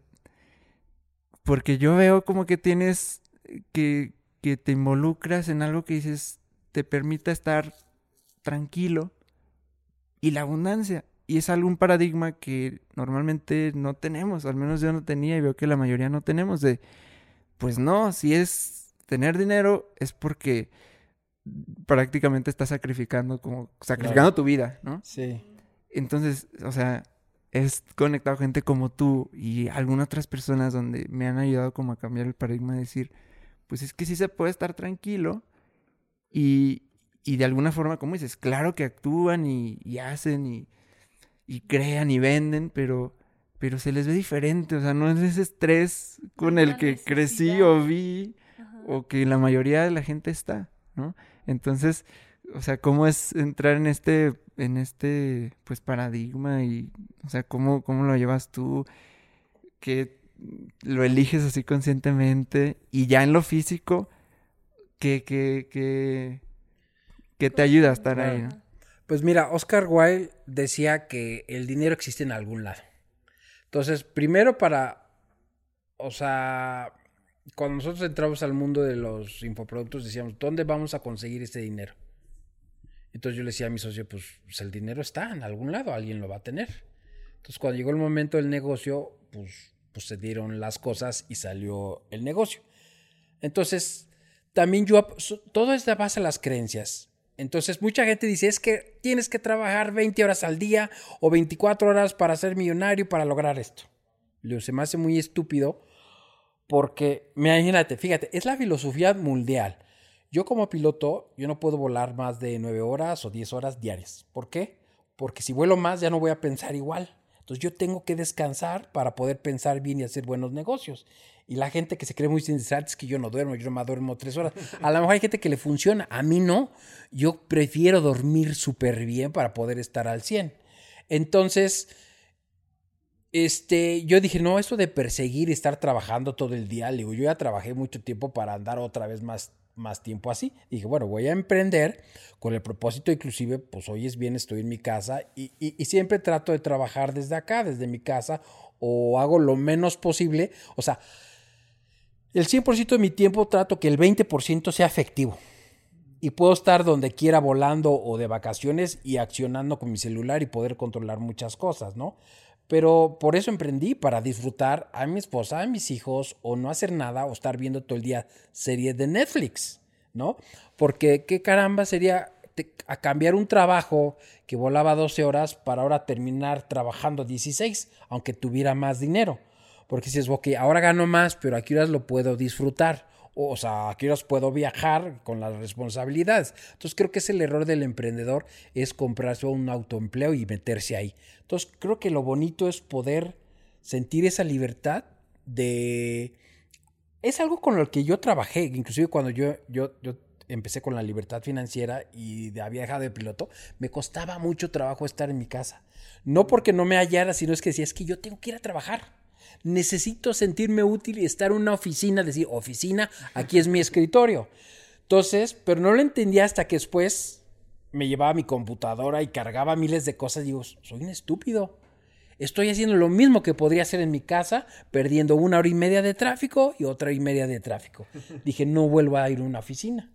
porque yo veo como que tienes que, que te involucras en algo que dices, te permita estar tranquilo y la abundancia. Y es algún paradigma que normalmente no tenemos, al menos yo no tenía y veo que la mayoría no tenemos de, pues no, si es tener dinero es porque prácticamente estás sacrificando como sacrificando tu vida, ¿no? Sí. Entonces, o sea, es conectado gente como tú y algunas otras personas donde me han ayudado como a cambiar el paradigma de decir, pues es que sí se puede estar tranquilo y, y de alguna forma, como dices, claro que actúan y, y hacen y, y, crean y venden, pero, pero se les ve diferente, o sea, no es ese estrés con el que crecí o vi o que la mayoría de la gente está, ¿no? Entonces, o sea, cómo es entrar en este, en este, pues, paradigma y, o sea, cómo, cómo lo llevas tú, que lo eliges así conscientemente y ya en lo físico, que, que, que, que te ayuda a estar ahí, ¿no? Pues mira, Oscar Wilde decía que el dinero existe en algún lado. Entonces, primero para, o sea, cuando nosotros entramos al mundo de los infoproductos decíamos, ¿dónde vamos a conseguir ese dinero? Entonces yo le decía a mi socio, pues, pues, el dinero está en algún lado, alguien lo va a tener. Entonces cuando llegó el momento del negocio, pues, pues se dieron las cosas y salió el negocio. Entonces, también yo, todo es de base a las creencias. Entonces mucha gente dice, es que tienes que trabajar 20 horas al día o 24 horas para ser millonario para lograr esto. Lo se me hace muy estúpido porque, imagínate, fíjate, es la filosofía mundial. Yo como piloto, yo no puedo volar más de 9 horas o 10 horas diarias. ¿Por qué? Porque si vuelo más ya no voy a pensar igual. Entonces yo tengo que descansar para poder pensar bien y hacer buenos negocios. Y la gente que se cree muy interesante es que yo no duermo, yo no me duermo tres horas. A lo mejor hay gente que le funciona, a mí no. Yo prefiero dormir súper bien para poder estar al 100. Entonces, este, yo dije, no, esto de perseguir y estar trabajando todo el día, digo, yo ya trabajé mucho tiempo para andar otra vez más, más tiempo así. Dije, bueno, voy a emprender con el propósito, inclusive, pues hoy es bien, estoy en mi casa y, y, y siempre trato de trabajar desde acá, desde mi casa, o hago lo menos posible. O sea, el 100% de mi tiempo trato que el 20% sea efectivo. Y puedo estar donde quiera volando o de vacaciones y accionando con mi celular y poder controlar muchas cosas, ¿no? Pero por eso emprendí, para disfrutar a mi esposa, a mis hijos, o no hacer nada, o estar viendo todo el día series de Netflix, ¿no? Porque qué caramba sería a cambiar un trabajo que volaba 12 horas para ahora terminar trabajando 16, aunque tuviera más dinero. Porque si es, ok, ahora gano más, pero a qué horas lo puedo disfrutar. O sea, a qué horas puedo viajar con las responsabilidades. Entonces creo que es el error del emprendedor, es comprarse un autoempleo y meterse ahí. Entonces creo que lo bonito es poder sentir esa libertad de... Es algo con lo que yo trabajé, inclusive cuando yo, yo, yo empecé con la libertad financiera y había dejado de piloto, me costaba mucho trabajo estar en mi casa. No porque no me hallara, sino es que decía, es que yo tengo que ir a trabajar necesito sentirme útil y estar en una oficina, decir, oficina, aquí es mi escritorio. Entonces, pero no lo entendía hasta que después me llevaba mi computadora y cargaba miles de cosas. Digo, soy un estúpido. Estoy haciendo lo mismo que podría hacer en mi casa, perdiendo una hora y media de tráfico y otra hora y media de tráfico. Dije, no vuelvo a ir a una oficina.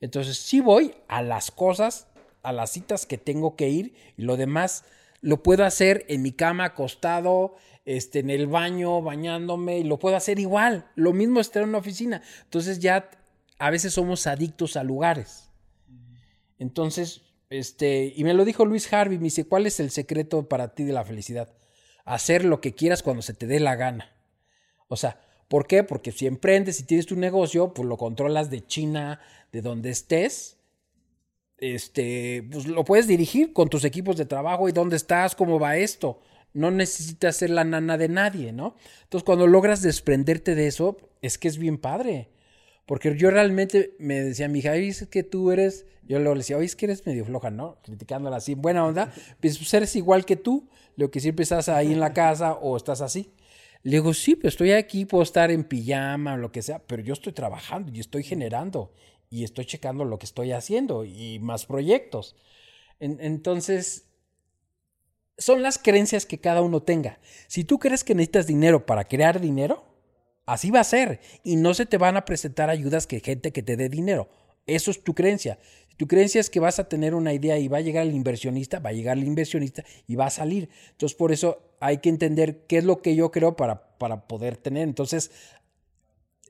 Entonces, sí voy a las cosas, a las citas que tengo que ir y lo demás lo puedo hacer en mi cama acostado, este, en el baño, bañándome, y lo puedo hacer igual. Lo mismo estar en una oficina. Entonces ya a veces somos adictos a lugares. Entonces, este, y me lo dijo Luis Harvey, me dice, ¿cuál es el secreto para ti de la felicidad? Hacer lo que quieras cuando se te dé la gana. O sea, ¿por qué? Porque si emprendes y tienes tu negocio, pues lo controlas de China, de donde estés. Este, pues lo puedes dirigir con tus equipos de trabajo y dónde estás, cómo va esto no necesitas ser la nana de nadie, ¿no? Entonces, cuando logras desprenderte de eso, es que es bien padre. Porque yo realmente me decía, mi hija, es que tú eres, yo le decía, oye, es que eres medio floja, ¿no? Criticándola así, buena onda, pues, pues eres igual que tú, lo que siempre estás ahí en la casa o estás así. Le digo, sí, pues estoy aquí, puedo estar en pijama o lo que sea, pero yo estoy trabajando y estoy generando y estoy checando lo que estoy haciendo y más proyectos. entonces, son las creencias que cada uno tenga. Si tú crees que necesitas dinero para crear dinero, así va a ser. Y no se te van a presentar ayudas que gente que te dé dinero. Eso es tu creencia. Si Tu creencia es que vas a tener una idea y va a llegar el inversionista, va a llegar el inversionista y va a salir. Entonces, por eso hay que entender qué es lo que yo creo para, para poder tener. Entonces,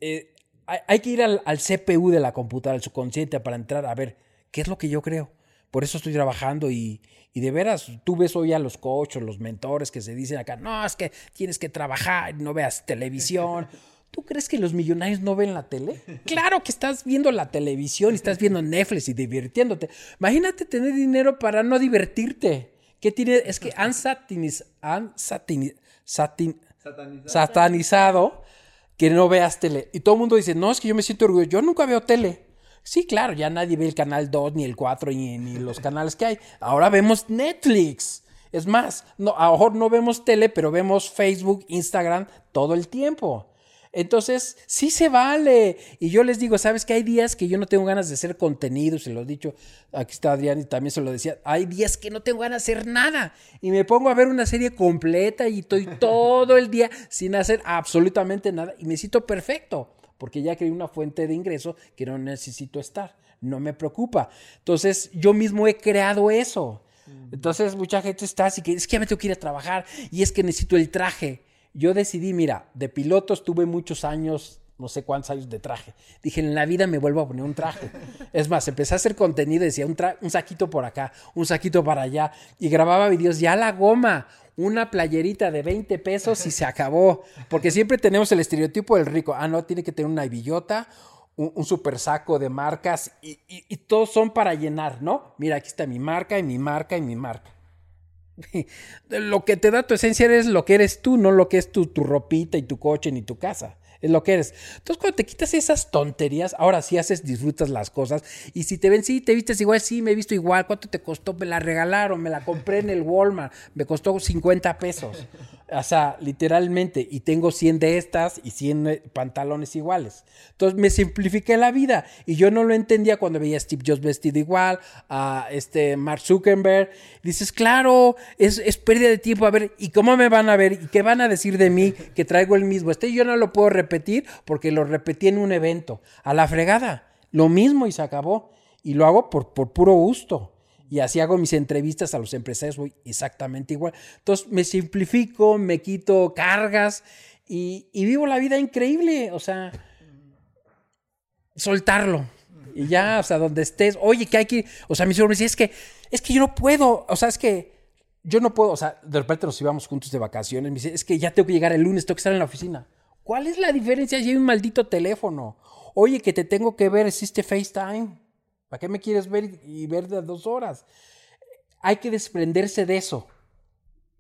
eh, hay, que ir al, CPU de la computadora, al subconsciente, para entrar a ver qué es lo que yo creo. Por eso estoy trabajando y, y de veras, tú ves hoy a los coaches, los mentores que se dicen acá, no, es que tienes que trabajar, no veas televisión. ¿Tú crees que los millonarios no ven la tele? Claro que estás viendo la televisión y estás viendo Netflix y divirtiéndote. Imagínate tener dinero para no divertirte. ¿Qué tiene? Es que han, han satanizado que no veas tele. Y todo el mundo dice, no, es que yo me siento orgulloso. Yo nunca veo tele. Sí, claro, ya nadie ve el canal 2, ni el 4, ni, los canales que hay. Ahora vemos Netflix. Es más, no, a lo mejor no vemos tele, pero vemos Facebook, Instagram todo el tiempo. Entonces, sí se vale. Y yo les digo, ¿sabes que hay días que yo no tengo ganas de hacer contenido? Se lo he dicho, aquí está Adrián y también se lo decía. Hay días que no tengo ganas de hacer nada. Y me pongo a ver una serie completa y estoy todo el día sin hacer absolutamente nada. Y me siento perfecto, porque ya creé una fuente de ingreso que no necesito estar. No me preocupa. Entonces, yo mismo he creado eso. Entonces, mucha gente está así que es que ya me tengo que ir a trabajar y es que necesito el traje yo decidí, mira, de piloto estuve muchos años, no sé cuántos años de traje. Dije, en la vida me vuelvo a poner un traje. Es más, empecé a hacer contenido y decía un, un saquito por acá, un saquito para allá. Y grababa videos, ya la goma, una playerita de 20 pesos y se acabó. Porque siempre tenemos el estereotipo del rico. Ah, no, tiene que tener una billota, un, super saco de marcas y, y todos son para llenar, ¿no? Mira, aquí está mi marca y mi marca y mi marca. Lo que te da tu esencia es lo que eres tú, no lo que es tu, tu ropita y tu coche ni tu casa es lo que eres. Entonces, cuando te quitas esas tonterías, ahora sí haces, disfrutas las cosas. Y si te ven, sí, te vistes igual, sí, me he visto igual. ¿Cuánto te costó? Me la regalaron, me la compré en el Walmart, me costó 50 pesos. O sea, literalmente, y tengo 100 de estas y 100 eh, pantalones iguales. Entonces me simplifiqué la vida y yo no lo entendía cuando veía a Steve Jobs vestido igual, a este Mark Zuckerberg. Dices, claro, es, es pérdida de tiempo. A ver, ¿y cómo me van a ver? ¿Y qué van a decir de mí que traigo el mismo? Este yo no lo puedo repetir porque lo repetí en un evento. A la fregada. Lo mismo y se acabó. Y lo hago por, por puro gusto y así hago mis entrevistas a los empresarios, voy exactamente igual. Entonces me simplifico, me quito cargas y, vivo la vida increíble, o sea, soltarlo. Y ya, o sea, donde estés, oye, que hay que, o sea, mi señor me dice, es que, es que yo no puedo, o sea, es que yo no puedo, o sea, de repente nos íbamos juntos de vacaciones, me dice, es que ya tengo que llegar el lunes, tengo que estar en la oficina. ¿Cuál es la diferencia si hay un maldito teléfono? Oye, que te tengo que ver, existe FaceTime. ¿Para qué me quieres ver y ver de dos horas? Hay que desprenderse de eso.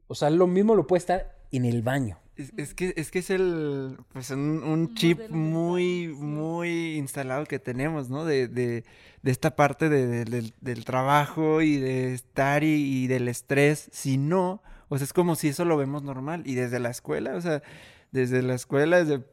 O sea, lo mismo lo puede estar en el baño. Es, que, es que es el, pues un, chip muy, muy instalado que tenemos, ¿no? De, de, de esta parte del trabajo y de estar y, y, del estrés. Si no, o sea, es como si eso lo vemos normal. Y desde la escuela, o sea, desde la escuela, desde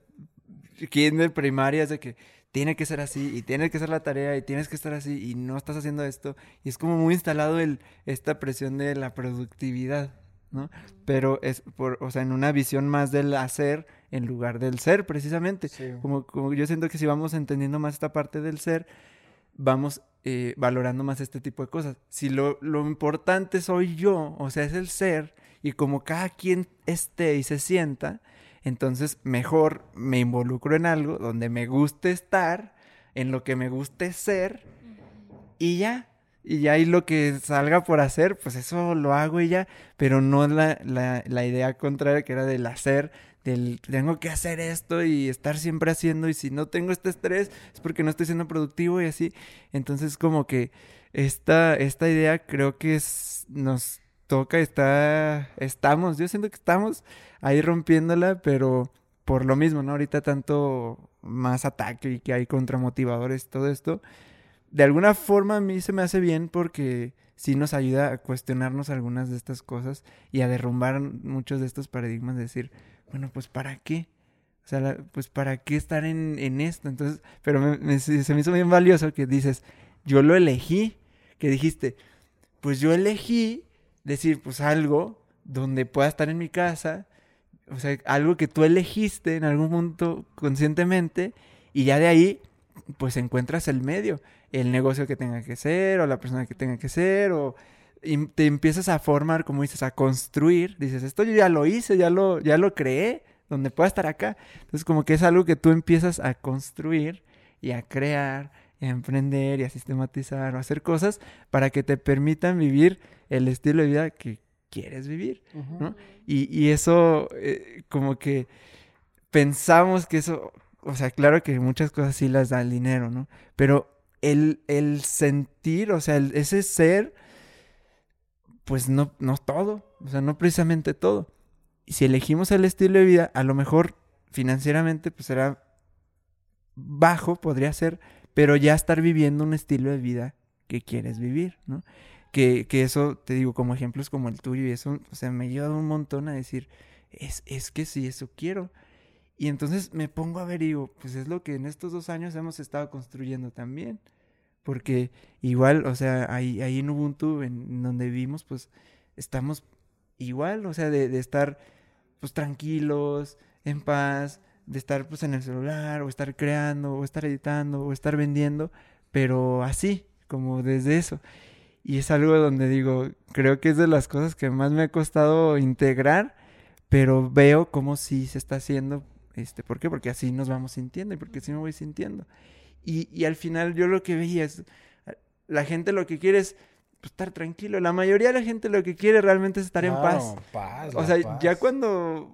kinder, primaria, es de que tiene que ser así y tiene que ser la tarea y tienes que estar así y no estás haciendo esto. Y es como muy instalado el, esta presión de la productividad, ¿no? Pero es, por, o sea, en una visión más del hacer en lugar del ser, precisamente. Como, como yo siento que si vamos entendiendo más esta parte del ser, vamos eh, valorando más este tipo de cosas. Si lo, lo importante soy yo, o sea, es el ser, y como cada quien esté y se sienta, entonces, mejor me involucro en algo donde me guste estar, en lo que me guste ser, y ya. Y ya y lo que salga por hacer, pues eso lo hago y ya. Pero no la, la, la idea contraria que era del hacer, del tengo que hacer esto y estar siempre haciendo. Y si no tengo este estrés, es porque no estoy siendo productivo y así. Entonces, como que esta, esta idea creo que es, nos toca, está, estamos, yo siento que estamos ahí rompiéndola, pero por lo mismo, ¿no? Ahorita tanto más ataque y que hay contra motivadores, todo esto, de alguna forma a mí se me hace bien porque sí nos ayuda a cuestionarnos algunas de estas cosas y a derrumbar muchos de estos paradigmas, de decir, bueno, pues ¿para qué? O sea, pues ¿para qué estar en, en esto? Entonces, pero se me hizo bien valioso que dices, yo lo elegí, que dijiste, pues yo elegí decir, pues algo donde pueda estar en mi casa, o sea, algo que tú elegiste en algún punto conscientemente, y ya de ahí, pues encuentras el medio, el negocio que tenga que ser, o la persona que tenga que ser, o te empiezas a formar, como dices, a construir. Dices, esto yo ya lo hice, ya lo, ya lo creé, donde pueda estar acá. Entonces, como que es algo que tú empiezas a construir y a crear, a emprender y a sistematizar o hacer cosas para que te permitan vivir el estilo de vida que quieres vivir, ¿no? y, y, eso, eh, como que pensamos que eso, o sea, claro que muchas cosas sí las da el dinero, ¿no? Pero el, el sentir, o sea, el, ese ser pues no, no todo, o sea, no precisamente todo. Y si elegimos el estilo de vida, a lo mejor financieramente pues será bajo, podría ser, pero ya estar viviendo un estilo de vida que quieres vivir, ¿no? Que, que eso, te digo, como ejemplos como el tuyo, y eso, o sea, me ayuda un montón a decir, es, es que sí, eso quiero. Y entonces me pongo a ver y digo, pues es lo que en estos dos años hemos estado construyendo también. Porque igual, o sea, ahí, ahí en Ubuntu, en donde vivimos, pues estamos igual, o sea, de, de, estar pues tranquilos, en paz, de estar pues en el celular, o estar creando, o estar editando, o estar vendiendo, pero así, como desde eso. Y es algo donde digo, creo que es de las cosas que más me ha costado integrar, pero veo cómo sí se está haciendo, este, ¿por qué? Porque así nos vamos sintiendo y porque así me voy sintiendo. Y, y, al final yo lo que veía es, la gente lo que quiere es pues, estar tranquilo. La mayoría de la gente lo que quiere realmente es estar en paz. paz o sea, paz. ya cuando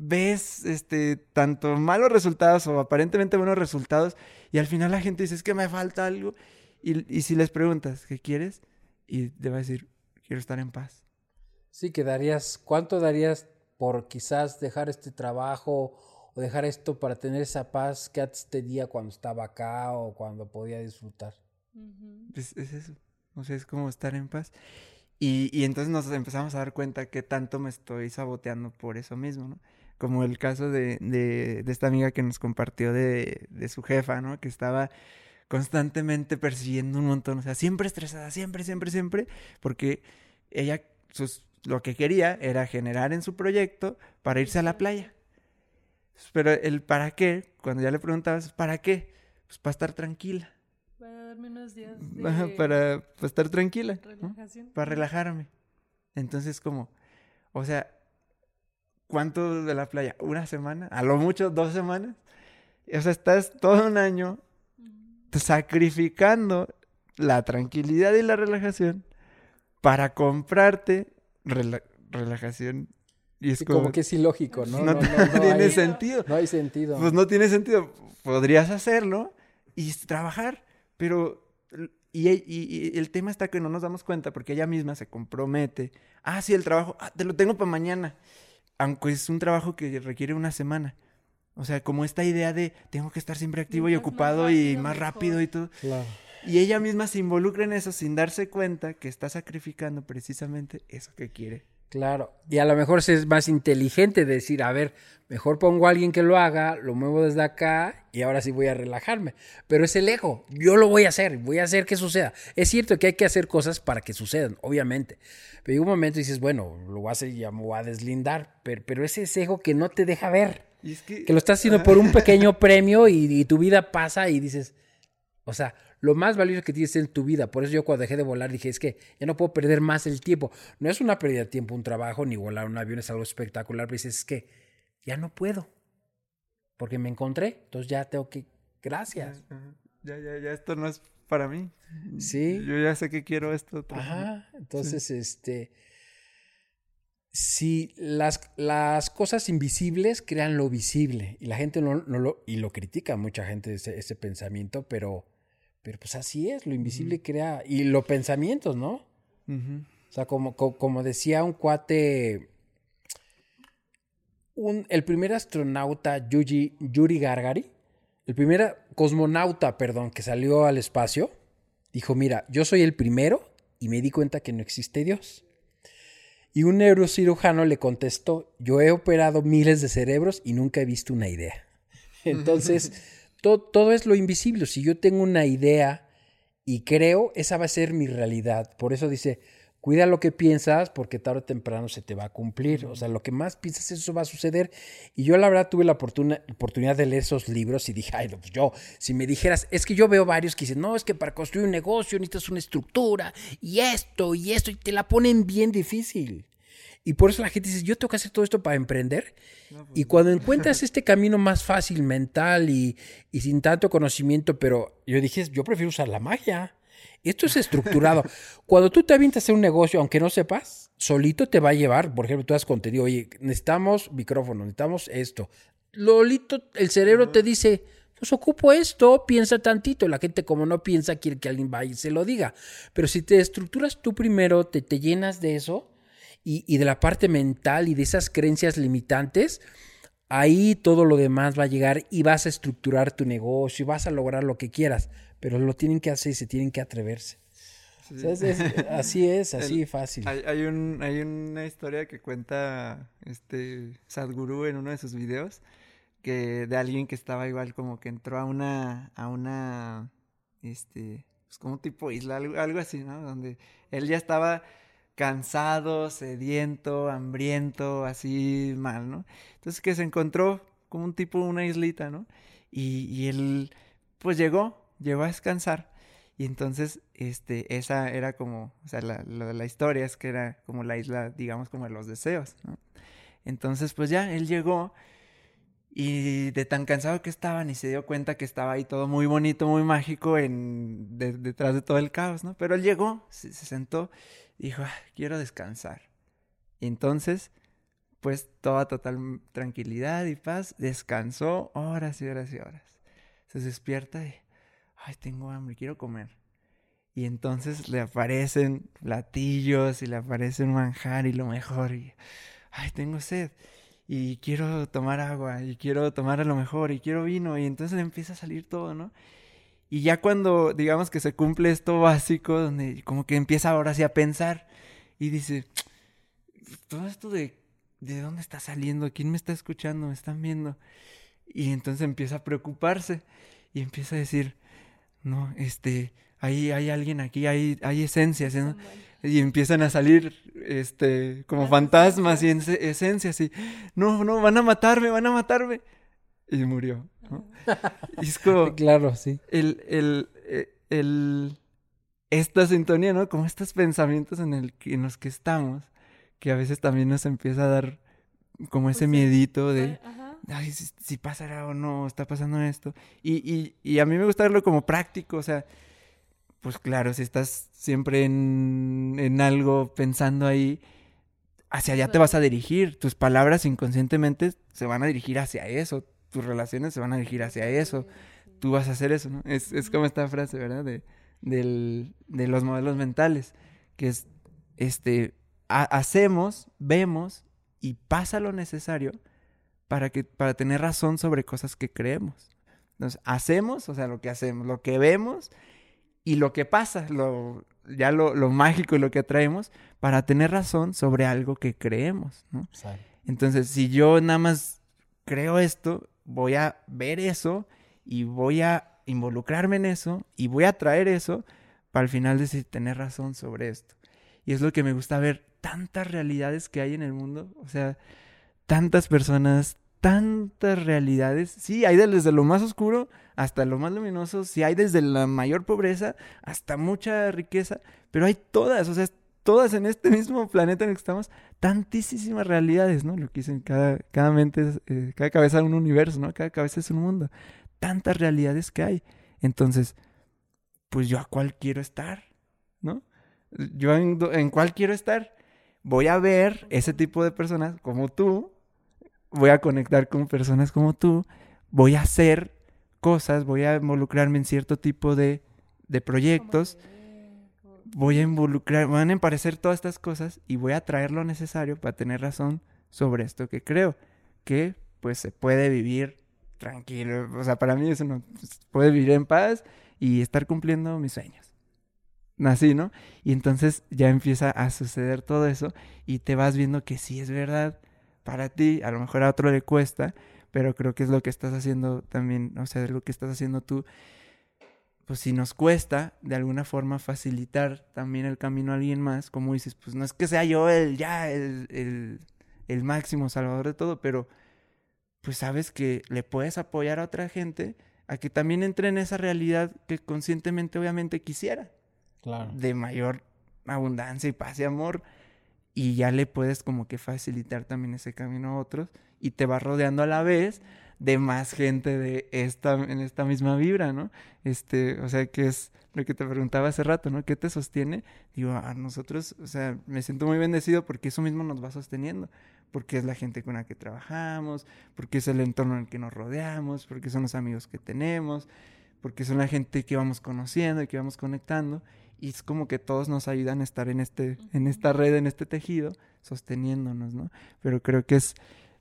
ves este tanto malos resultados o aparentemente buenos resultados y al final la gente dice es que me falta algo y, y si les preguntas qué quieres y te va a decir quiero estar en paz. Sí, que darías, ¿cuánto darías por quizás dejar este trabajo o dejar esto para tener esa paz que antes tenía cuando estaba acá o cuando podía disfrutar. Uh -huh. es, es, eso, o sea, es como estar en paz. Y, y, entonces nos empezamos a dar cuenta que tanto me estoy saboteando por eso mismo, ¿no? Como el caso de, de, de esta amiga que nos compartió de, de, su jefa, ¿no? Que estaba constantemente persiguiendo un montón, o sea, siempre estresada, siempre, siempre, siempre, porque ella, sus, lo que quería era generar en su proyecto para irse a la playa. Pero el para qué, cuando ya le preguntabas, ¿para qué? Pues para estar tranquila. Para darme unos días de... Para, para, estar tranquila. Relajación. ¿no? Para relajarme. Entonces, como, o sea, ¿cuánto de la playa? ¿Una semana? A lo mucho, dos semanas. O sea, estás todo un año sacrificando la tranquilidad y la relajación para comprarte rela relajación y es sí, como, como, que es ilógico, ¿no? No, no, no, no tiene hay, sentido. No hay sentido. Pues no tiene sentido. Podrías hacerlo y trabajar, pero... Y, y, y, el tema está que no nos damos cuenta porque ella misma se compromete. Ah, sí, el trabajo, ah, te lo tengo para mañana. Aunque es un trabajo que requiere una semana. O sea, como esta idea de tengo que estar siempre activo y, y ocupado más rápido, y más mejor. rápido y todo. Claro. Y ella misma se involucra en eso sin darse cuenta que está sacrificando precisamente eso que quiere. Claro, y a lo mejor es más inteligente decir, a ver, mejor pongo a alguien que lo haga, lo muevo desde acá y ahora sí voy a relajarme. Pero es el ego, yo lo voy a hacer, voy a hacer que suceda. Es cierto que hay que hacer cosas para que sucedan, obviamente. Pero llega un momento y dices, bueno, lo voy a hacer y ya me voy a deslindar. Pero, pero ese es ego que no te deja ver. Es que... que... lo estás haciendo por un pequeño premio y, y tu vida pasa y dices, o sea, lo más valioso que tienes en tu vida. Por eso yo cuando dejé de volar dije, es que ya no puedo perder más el tiempo. No es una pérdida de tiempo un trabajo, ni volar un avión es algo espectacular, pero dices, es que ya no puedo. Porque me encontré, entonces ya tengo que... Gracias. Ya, ya, ya, esto no es para mí. Sí. Yo ya sé que quiero esto. Ajá. Entonces, sí. este... Si las, las cosas invisibles crean lo visible y la gente no, no lo... Y lo critica mucha gente ese, ese pensamiento, pero pero pues así es, lo invisible uh -huh. crea. Y los pensamientos, ¿no? Uh -huh. O sea, como, como, como, decía un cuate. Un, el primer astronauta Yuri, Yuri Gargari, el primer cosmonauta, perdón, que salió al espacio, dijo: Mira, yo soy el primero y me di cuenta que no existe Dios. Y un neurocirujano le contestó: Yo he operado miles de cerebros y nunca he visto una idea. Entonces. Todo, es lo invisible. Si yo tengo una idea y creo, esa va a ser mi realidad. Por eso dice, Cuida lo que piensas porque tarde o temprano se te va a cumplir. O sea, lo que más piensas, eso va a suceder. Y yo la verdad tuve la oportunidad de leer esos libros y dije, ay, pues yo, si me dijeras, es que yo veo varios que dicen, no, es que para construir un negocio necesitas una estructura y esto y esto, y te la ponen bien difícil. Y por eso la gente dice, yo tengo que hacer todo esto para emprender. Pues y cuando encuentras este camino más fácil, mental y, y sin tanto conocimiento, pero yo dije, yo prefiero usar la magia. Esto es estructurado. Cuando tú te avientas a un negocio, aunque no sepas, solito te va a llevar. Por ejemplo, tú has contenido, oye, necesitamos micrófono, necesitamos esto. Lolito, el cerebro te dice, pues ocupo esto, piensa tantito. La gente como no piensa quiere que alguien vaya y se lo diga. Pero si te estructuras tú primero, te, te llenas de eso y, y de la parte mental y de esas creencias limitantes, ahí todo lo demás va a llegar y vas a estructurar tu negocio y vas a lograr lo que quieras pero lo tienen que hacer y se tienen que atreverse. así es, así fácil. Hay, un, hay una historia que cuenta este Sadhguru en uno de sus videos que de alguien que estaba igual como que entró a una a una este pues como tipo isla algo, algo así, ¿no? Donde él ya estaba cansado, sediento, hambriento, así mal, ¿no? Entonces que se encontró como un tipo una islita, ¿no? Y, y él pues llegó llegó a descansar. Y entonces, este, esa era como, o sea, la, la, historia es que era como la isla, digamos, como de los deseos, ¿no? Entonces, pues ya, él llegó y de tan cansado que estaba, ni se dio cuenta que estaba ahí todo muy bonito, muy mágico en, detrás de todo el caos, ¿no? Pero él llegó, se, sentó y dijo, quiero descansar. Y entonces, pues toda total tranquilidad y paz, descansó horas y horas y horas. Se despierta y ay, tengo hambre, quiero comer. Y entonces le aparecen platillos y le aparecen manjar y lo mejor. Y, ay, tengo sed. Y quiero tomar agua y quiero tomar a lo mejor y quiero vino. Y entonces empieza a salir todo, ¿no? Y ya cuando digamos que se cumple esto básico, donde como que empieza ahora sí a pensar y dice, todo esto de, ¿de dónde está saliendo? ¿Quién me está escuchando? ¿Me están viendo? Y entonces empieza a preocuparse y empieza a decir, no, este, ahí hay alguien aquí, hay, hay esencias, Y empiezan a salir, este, como fantasmas y esencias y, no, no, van a matarme, van a matarme. Y murió, Y es como... Claro, sí. El, el, eh, el, esta sintonía, ¿no? Como estos pensamientos en, el, en los que estamos, que a veces también nos empieza a dar como ese pues miedito de ay, si, pasará o no, está pasando esto. Y, y, y, a mí me gusta verlo como práctico, o sea, pues claro, si estás siempre en, en algo pensando ahí, hacia allá te vas a dirigir, tus palabras inconscientemente se van a dirigir hacia eso, tus relaciones se van a dirigir hacia eso, tú vas a hacer eso, ¿no? Es, es como esta frase, ¿verdad? De, del, de los modelos mentales, que es, este, hacemos, vemos y pasa lo necesario para, que, para tener razón sobre cosas que creemos. Entonces, hacemos, o sea, lo que hacemos, lo que vemos y lo que pasa, lo, ya lo, lo mágico y lo que traemos, para tener razón sobre algo que creemos, ¿no? Entonces, si yo nada más creo esto, voy a ver eso y voy a involucrarme en eso y voy a traer eso para al final decir tener razón sobre esto. Y es lo que me gusta ver tantas realidades que hay en el mundo, o sea, tantas personas, tantas realidades. Sí, hay desde lo más oscuro hasta lo más luminoso. Sí, hay desde la mayor pobreza hasta mucha riqueza. Pero hay todas, o sea, todas en este mismo planeta en el que estamos, tantísimas realidades, ¿no? Lo que dicen, cada, cada mente, eh, cada cabeza es un universo, ¿no? Cada cabeza es un mundo. Tantas realidades que hay. Entonces, pues yo a cuál quiero estar, ¿no? Yo en, en cuál quiero estar. Voy a ver ese tipo de personas como tú, voy a conectar con personas como tú, voy a hacer cosas, voy a involucrarme en cierto tipo de, de proyectos, voy a involucrar, van a aparecer todas estas cosas y voy a traer lo necesario para tener razón sobre esto que creo, que pues se puede vivir tranquilo, o sea, para mí eso no, pues, puede vivir en paz y estar cumpliendo mis sueños. Así, ¿no? Y entonces ya empieza a suceder todo eso y te vas viendo que sí es verdad, para ti, a lo mejor a otro le cuesta, pero creo que es lo que estás haciendo también, o sea, es lo que estás haciendo tú, pues si nos cuesta de alguna forma facilitar también el camino a alguien más, como dices, pues no es que sea yo el ya el, el, el máximo salvador de todo, pero pues sabes que le puedes apoyar a otra gente a que también entre en esa realidad que conscientemente obviamente quisiera. Claro. De mayor abundancia y paz y amor. Y ya le puedes como que facilitar también ese camino a otros y te va rodeando a la vez de más gente de esta, en esta misma vibra, ¿no? Este, o sea, que es lo que te preguntaba hace rato, ¿no? ¿Qué te sostiene? Digo, a nosotros, o sea, me siento muy bendecido porque eso mismo nos va sosteniendo, porque es la gente con la que trabajamos, porque es el entorno en el que nos rodeamos, porque son los amigos que tenemos, porque son la gente que vamos conociendo y que vamos conectando, y es como que todos nos ayudan a estar en este, en esta red, en este tejido, sosteniéndonos, ¿no? Pero creo que es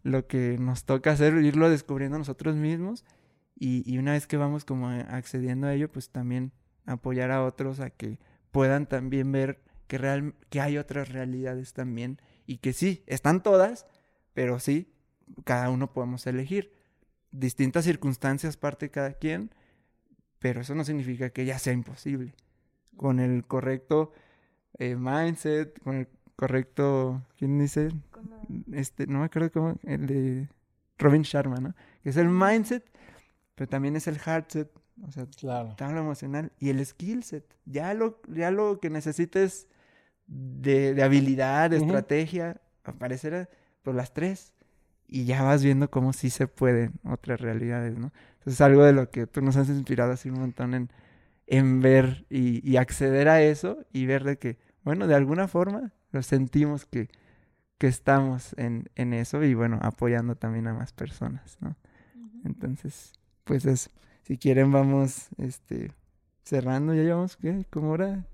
lo que nos toca hacer, irlo descubriendo nosotros mismos y, y, una vez que vamos como accediendo a ello, pues también apoyar a otros a que puedan también ver que, real, que hay otras realidades también y que sí, están todas, pero sí, cada uno podemos elegir. Distintas circunstancias parte cada quien, pero eso no significa que ya sea imposible. Con el correcto eh, mindset, con el correcto, ¿quién dice? Este, no me acuerdo cómo, el de Robin Sharma, ¿no? Que es el mindset, pero también es el heartset, o sea, claro. lo emocional y el skill set. Ya lo, ya lo que necesites de, de habilidad, de uh -huh. estrategia, aparecerá por las tres. Y ya vas viendo cómo sí se pueden otras realidades, ¿no? Entonces es algo de lo que tú nos has inspirado así un montón en, en ver y, y, acceder a eso y ver de que, bueno, de alguna forma lo sentimos que, que estamos en, en eso y bueno, apoyando también a más personas, ¿no? Uh -huh. Entonces, pues eso. Si quieren vamos este cerrando, ya llevamos ¿qué? como hora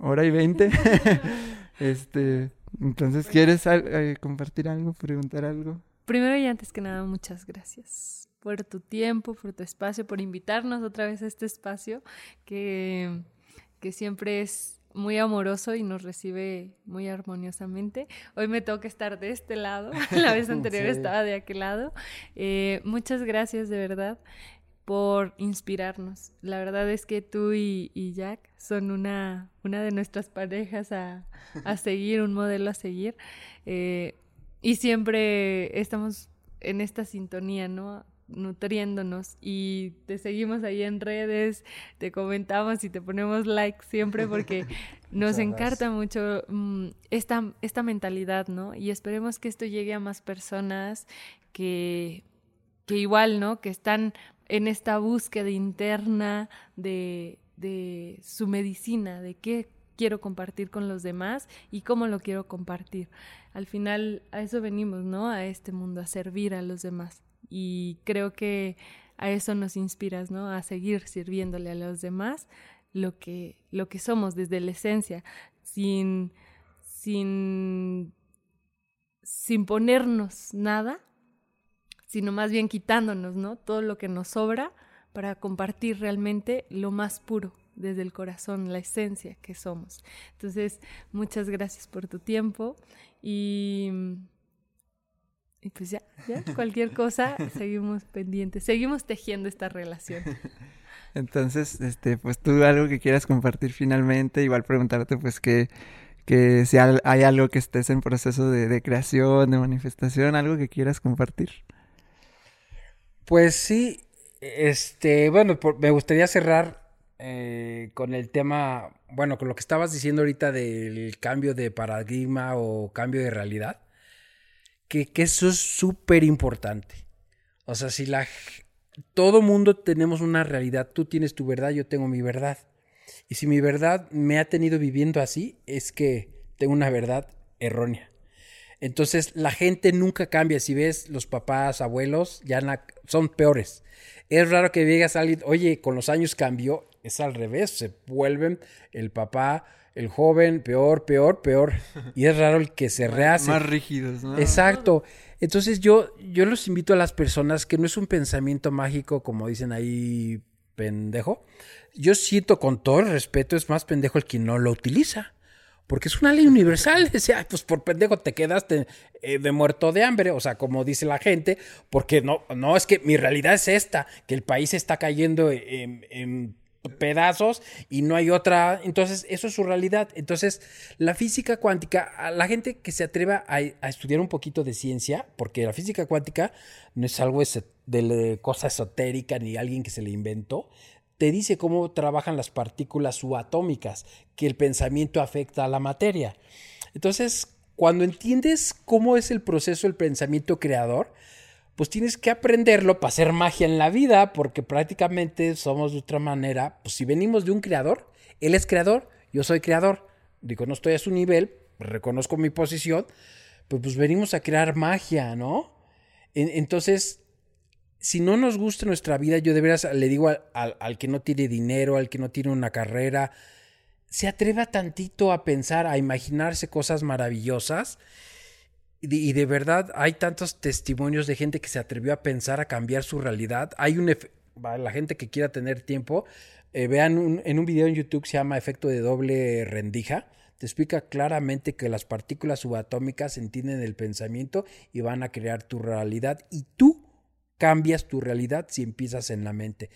hora y veinte. este, entonces, ¿quieres eh, compartir algo, preguntar algo? Primero y antes que nada, muchas gracias por tu tiempo, por tu espacio, por invitarnos otra vez a este espacio que, que siempre es muy amoroso y nos recibe muy armoniosamente. Hoy me toca estar de este lado, la vez anterior sí. estaba de aquel lado. Eh, muchas gracias de verdad por inspirarnos. La verdad es que tú y, y Jack son una, una de nuestras parejas a, a seguir, un modelo a seguir. Eh, y siempre estamos en esta sintonía, ¿no? Nutriéndonos y te seguimos ahí en redes, te comentamos y te ponemos like siempre porque nos encanta mucho um, esta, esta mentalidad, ¿no? Y esperemos que esto llegue a más personas que, que igual, ¿no? Que están en esta búsqueda interna de, de su medicina, de qué quiero compartir con los demás y cómo lo quiero compartir. Al final a eso venimos, ¿no? A este mundo, a servir a los demás y creo que a eso nos inspiras, ¿no? A seguir sirviéndole a los demás lo que, lo que somos desde la esencia, sin, sin, sin ponernos nada, sino más bien quitándonos, ¿no? Todo lo que nos sobra para compartir realmente lo más puro desde el corazón, la esencia que somos. Entonces, muchas gracias por tu tiempo y y pues ya, ya, cualquier cosa, seguimos pendientes, seguimos tejiendo esta relación. Entonces, este, pues tú algo que quieras compartir finalmente, igual preguntarte pues que, que si hay algo que estés en proceso de, de creación, de manifestación, algo que quieras compartir. Pues sí, este, bueno, por, me gustaría cerrar eh, con el tema, bueno, con lo que estabas diciendo ahorita del cambio de paradigma o cambio de realidad que, eso es súper importante. O sea, si la... Todo mundo tenemos una realidad, tú tienes tu verdad, yo tengo mi verdad. Y si mi verdad me ha tenido viviendo así, es que tengo una verdad errónea. Entonces la gente nunca cambia. Si ves los papás, abuelos, ya son peores. Es raro que digas a alguien, oye, con los años cambió. Es al revés, se vuelven el papá, el joven, peor, peor, peor. Y es raro el que se rehace. Más rígidos, ¿no? Exacto. Entonces yo, yo los invito a las personas que no es un pensamiento mágico, como dicen ahí, pendejo. Yo siento con todo el respeto, es más pendejo el que no lo utiliza. Porque es una ley universal. O sea, pues por pendejo te quedaste eh, de muerto de hambre. O sea, como dice la gente. Porque no, no, es que mi realidad es esta. Que el país está cayendo en, en pedazos y no hay otra. Entonces, eso es su realidad. Entonces, la física cuántica, a la gente que se atreva a, estudiar un poquito de ciencia, porque la física cuántica no es algo de, de cosa esotérica ni alguien que se le inventó, te dice cómo trabajan las partículas subatómicas, que el pensamiento afecta a la materia. Entonces, cuando entiendes cómo es el proceso del pensamiento creador, pues tienes que aprenderlo para hacer magia en la vida, porque prácticamente somos de otra manera. Pues si venimos de un creador, él es creador, yo soy creador. Digo, no estoy a su nivel, reconozco mi posición, pues, pues venimos a crear magia, ¿no? En- entonces, si no nos gusta nuestra vida, yo de veras le digo al, al- al que no tiene dinero, al que no tiene una carrera, se atreva tantito a pensar, a imaginarse cosas maravillosas. Y de, verdad hay tantos testimonios de gente que se atrevió a pensar, a cambiar su realidad. Hay un... va, La gente que quiera tener tiempo, eh, vean un- en un video en YouTube que se llama Efecto de doble rendija. Te explica claramente que las partículas subatómicas entienden el pensamiento y van a crear tu realidad. Y tú cambias tu realidad si empiezas en la mente.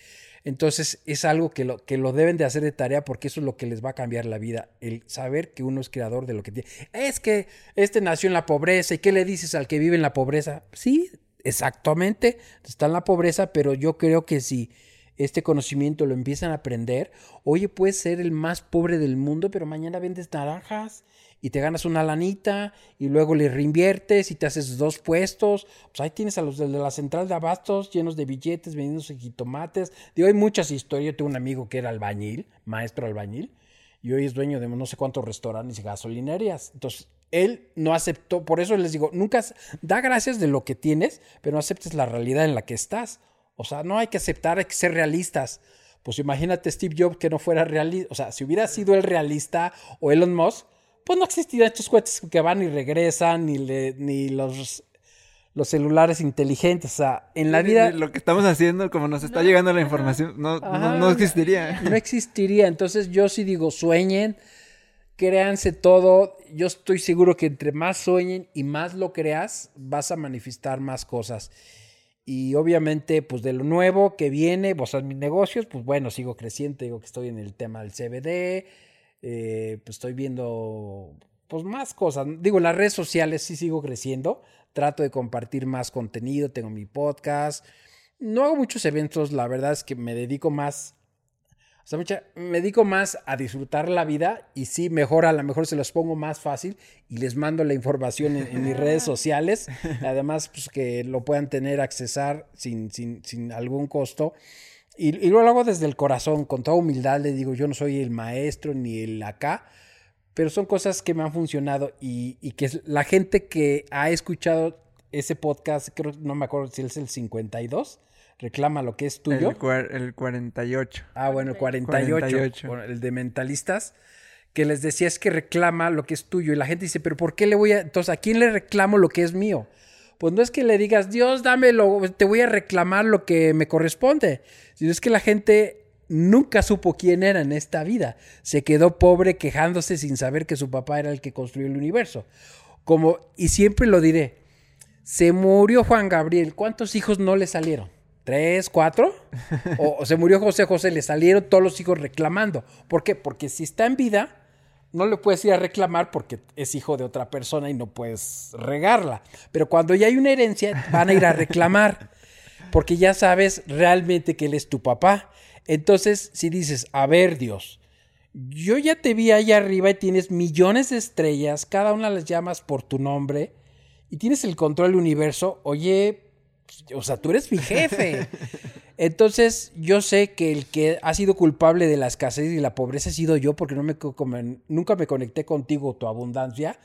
Entonces es algo que lo, que lo deben de hacer de tarea porque eso es lo que les va a cambiar la vida, el saber que uno es creador de lo que tiene. Es que este nació en la pobreza y qué le dices al que vive en la pobreza. Sí, exactamente, está en la pobreza, pero yo creo que si este conocimiento lo empiezan a aprender, oye, puedes ser el más pobre del mundo, pero mañana vendes naranjas y te ganas una lanita y luego le reinviertes y te haces dos puestos. Pues ahí tienes a los de la central de abastos llenos de billetes, vendiéndose jitomates. Digo, hay muchas historias. Yo tengo un amigo que era albañil, maestro albañil, y hoy es dueño de no sé cuántos restaurantes y gasolinerías. Entonces, él no aceptó, por eso les digo, nunca da gracias de lo que tienes, pero no aceptes la realidad en la que estás. O sea, no hay que aceptar, hay que ser realistas. Pues imagínate Steve Jobs que no fuera realista. O sea, si hubiera sido el realista o Elon Musk, pues no existirían estos cohetes que van y regresan, ni, le- ni los, los celulares inteligentes. O sea, en la vida Lo que estamos haciendo, como nos está llegando la información, no, no, existiría. no existiría. Entonces yo sí digo, sueñen, créanse todo. Yo estoy seguro que entre más sueñen y más lo creas, vas a manifestar más cosas. Y obviamente, pues de lo nuevo que viene, pues en mis negocios, pues bueno, sigo creciendo, digo que estoy en el tema del CBD, eh, pues estoy viendo pues más cosas. Digo, las redes sociales sí sigo creciendo, trato de compartir más contenido, tengo mi podcast. No hago muchos eventos, la verdad es que me dedico más o sea, mucha- me dedico más a disfrutar la vida y sí, mejor a lo mejor se los pongo más fácil y les mando la información en, en mis redes sociales. Además, pues que lo puedan tener, accesar sin, sin, sin algún costo. Y, y lo hago desde el corazón, con toda humildad. Le digo, yo no soy el maestro ni el acá, pero son cosas que me han funcionado y, y que la gente que ha escuchado ese podcast, creo, no me acuerdo si es el 52, reclama lo que es tuyo. El, cuar- el 48. Ah, bueno, 48, 48. bueno, el de mentalistas, que les decía es que reclama lo que es tuyo. Y la gente dice, pero ¿por qué le voy a...? Entonces, ¿a quién le reclamo lo que es mío? Pues no es que le digas, Dios, dámelo, te voy a reclamar lo que me corresponde. Sino es que la gente nunca supo quién era en esta vida. Se quedó pobre quejándose sin saber que su papá era el que construyó el universo. Como, y siempre lo diré, se murió Juan Gabriel, ¿cuántos hijos no le salieron? ¿Tres, cuatro? O, o se murió José José, le salieron todos los hijos reclamando. ¿Por qué? Porque si está en vida, no le puedes ir a reclamar porque es hijo de otra persona y no puedes regarla. Pero cuando ya hay una herencia, van a ir a reclamar. Porque ya sabes realmente que él es tu papá. Entonces, si dices, a ver, Dios, yo ya te vi allá arriba y tienes millones de estrellas, cada una las llamas por tu nombre y tienes el control del universo, oye, o sea, tú eres mi jefe. Entonces, yo sé que el que ha sido culpable de la escasez y la pobreza he sido yo porque no me, nunca me conecté contigo, tu abundancia.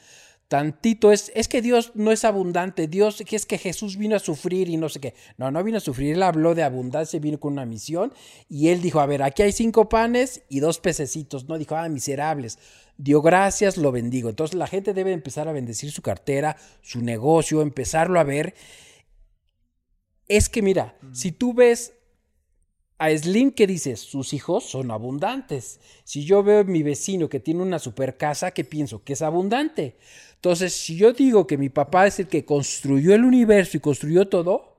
Tantito es, es que Dios no es abundante, Dios que es que Jesús vino a sufrir y no sé qué. No, no vino a sufrir, él habló de abundancia, vino con una misión y él dijo, a ver, aquí hay cinco panes y dos pececitos, no dijo, ah, miserables. Dio gracias, lo bendigo. Entonces la gente debe empezar a bendecir su cartera, su negocio, empezarlo a ver. Es que mira, si tú ves a Slim que dices, sus hijos son abundantes. Si yo veo a mi vecino que tiene una super casa, ¿qué pienso? Que es abundante. Entonces, si yo digo que mi papá es el que construyó el universo y construyó todo,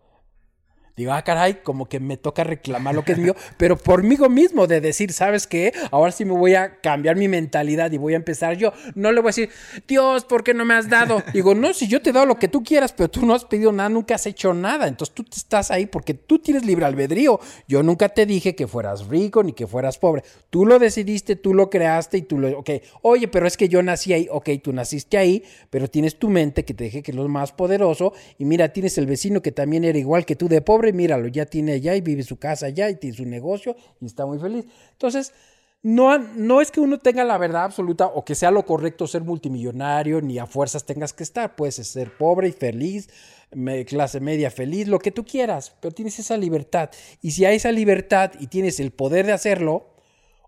Digo, ah, caray, como que me toca reclamar lo que es mío, pero por mí mismo, de decir, ¿sabes qué? Ahora sí me voy a cambiar mi mentalidad y voy a empezar yo. No le voy a decir, Dios, ¿por qué no me has dado? Digo, no, si yo te he dado lo que tú quieras, pero tú no has pedido nada, nunca has hecho nada. Entonces tú estás ahí porque tú tienes libre albedrío. Yo nunca te dije que fueras rico ni que fueras pobre. Tú lo decidiste, tú lo creaste y tú lo. Ok, oye, pero es que yo nací ahí. Ok, tú naciste ahí, pero tienes tu mente que te dije que es lo más poderoso. Y mira, tienes el vecino que también era igual que tú de pobre míralo, ya tiene allá y vive su casa allá y tiene su negocio y está muy feliz. Entonces, no, no es que uno tenga la verdad absoluta o que sea lo correcto ser multimillonario, ni a fuerzas tengas que estar. Puedes ser pobre y feliz, clase media feliz, lo que tú quieras, pero tienes esa libertad. Y si hay esa libertad y tienes el poder de hacerlo,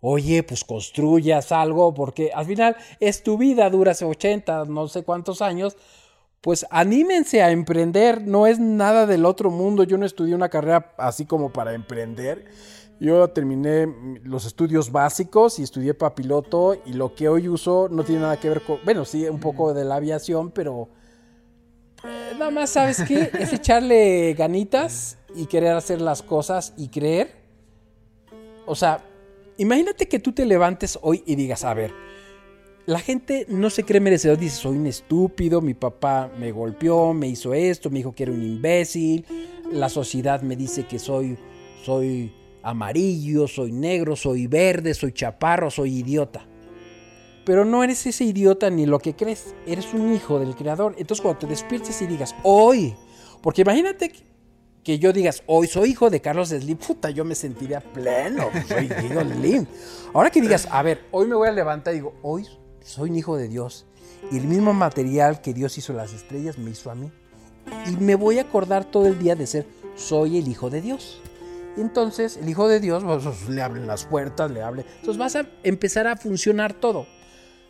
oye, pues construyas algo, porque al final es tu vida, dura 80, no sé cuántos años, pues anímense a emprender, no es nada del otro mundo, yo no estudié una carrera así como para emprender. Yo terminé los estudios básicos y estudié para piloto y lo que hoy uso no tiene nada que ver con, bueno, sí, un poco de la aviación, pero eh, nada más, ¿sabes qué? Es echarle ganitas y querer hacer las cosas y creer. O sea, imagínate que tú te levantes hoy y digas, a ver, la gente no se cree merecedor, dice, soy un estúpido, mi papá me golpeó, me hizo esto, me dijo que era un imbécil, la sociedad me dice que soy, soy amarillo, soy negro, soy verde, soy chaparro, soy idiota. Pero no eres ese idiota ni lo que crees, eres un hijo del creador. Entonces cuando te despiertes y digas, hoy, porque imagínate que yo digas, hoy soy hijo de Carlos Slim, puta, yo me sentiría pleno, soy hijo de Slim. Ahora que digas, a ver, hoy me voy a levantar y digo, hoy soy un hijo de Dios. Y el mismo material que Dios hizo las estrellas me hizo a mí. Y me voy a acordar todo el día de ser, soy el hijo de Dios. Y entonces el hijo de Dios, pues, le abren las puertas, le hable. Entonces vas a empezar a funcionar todo.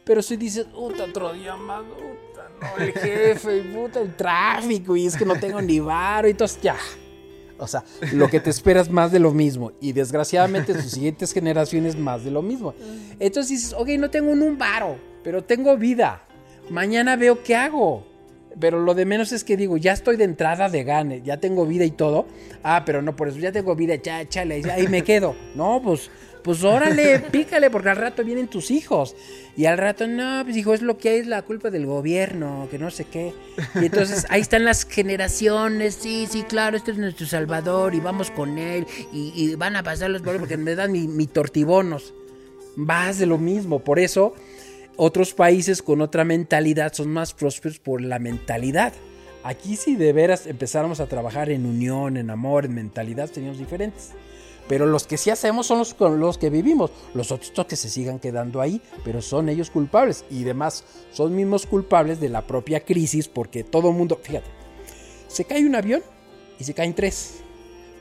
Pero si dices, puta, otro día más, puta, no, el jefe, puta, el tráfico, y es que no tengo ni varo, y entonces ya. O sea, lo que te esperas más de lo mismo. Y desgraciadamente sus siguientes generaciones más de lo mismo. Entonces dices, ok, no tengo un varo, pero tengo vida. Mañana veo qué hago. Pero lo de menos es que digo, ya estoy de entrada de gane, ya tengo vida y todo. Ah, pero no por eso, ya tengo vida, ya, chale, ahí me quedo. No, pues pues órale, pícale, porque al rato vienen tus hijos. Y al rato, no, pues hijo, es lo que hay, es la culpa del gobierno, que no sé qué. Y entonces ahí están las generaciones, sí, sí, claro, este es nuestro Salvador y vamos con él. Y, van a pasar los problemas porque me dan mi, mi tortibonos. Vas de lo mismo, por eso otros países con otra mentalidad son más prósperos por la mentalidad. Aquí si de veras empezáramos a trabajar en unión, en amor, en mentalidad, seríamos diferentes. Pero los que sí hacemos son los con los que vivimos. Los otros que se sigan quedando ahí, pero son ellos culpables. Y además son mismos culpables de la propia crisis porque todo mundo, fíjate, se cae un avión y se caen tres.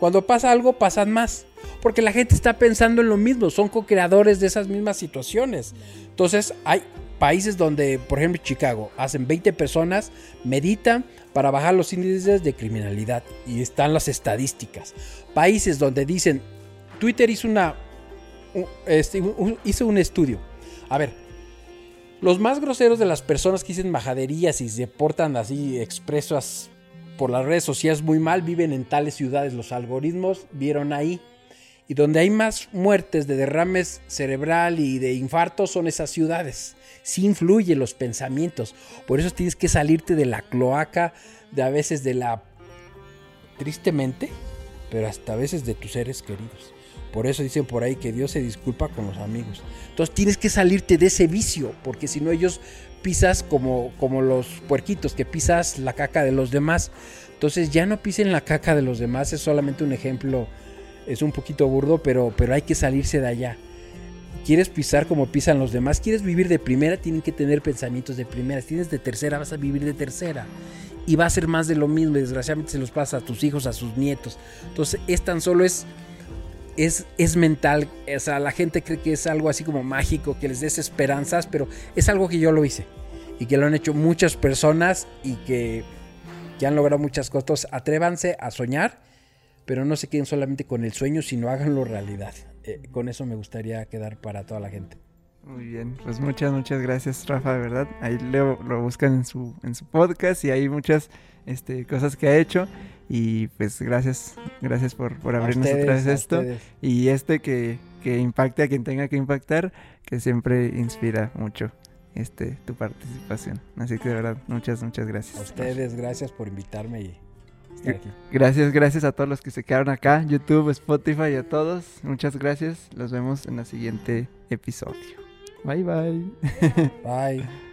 Cuando pasa algo, pasan más. Porque la gente está pensando en lo mismo, son co-creadores de esas mismas situaciones. Entonces hay países donde, por ejemplo, Chicago, hacen 20 personas, meditan para bajar los índices de criminalidad y están las estadísticas. Países donde dicen, Twitter hizo una este, hizo un estudio. A ver, los más groseros de las personas que dicen majaderías y se portan así expresas por las redes sociales muy mal viven en tales ciudades. Los algoritmos vieron ahí. Y donde hay más muertes de derrames cerebral y de infartos son esas ciudades sí influye los pensamientos. Por eso tienes que salirte de la cloaca, de a veces de la... Tristemente, pero hasta a veces de tus seres queridos. Por eso dicen por ahí que Dios se disculpa con los amigos. Entonces tienes que salirte de ese vicio, porque si no ellos pisas como, como los puerquitos, que pisas la caca de los demás. Entonces ya no pisen la caca de los demás, es solamente un ejemplo, es un poquito burdo, pero, pero hay que salirse de allá quieres pisar como pisan los demás, quieres vivir de primera, tienen que tener pensamientos de primera. Si tienes de tercera, vas a vivir de tercera. Y va a ser más de lo mismo, desgraciadamente se los pasa a tus hijos, a sus nietos. Entonces, es tan solo es, es, es mental. O sea, la gente cree que es algo así como mágico, que les des esperanzas, pero es algo que yo lo hice. Y que lo han hecho muchas personas y que, que han logrado muchas cosas. Atrévanse a soñar, pero no se queden solamente con el sueño, sino háganlo realidad. Eh, con eso me gustaría quedar para toda la gente. Muy bien, pues muchas, muchas gracias, Rafa, de verdad. Ahí lo, lo buscan en su, en su podcast y hay muchas este, cosas que ha hecho. Y pues gracias, gracias por, por abrirnos otra vez esto. Y este que, que impacte a quien tenga que impactar, que siempre inspira mucho este tu participación. Así que de verdad, muchas, muchas gracias. A ustedes, gracias por invitarme y estar aquí. Gracias, gracias a todos los que se quedaron acá, YouTube, Spotify, a todos. Muchas gracias. Los vemos en el siguiente episodio. Bye bye. Bye.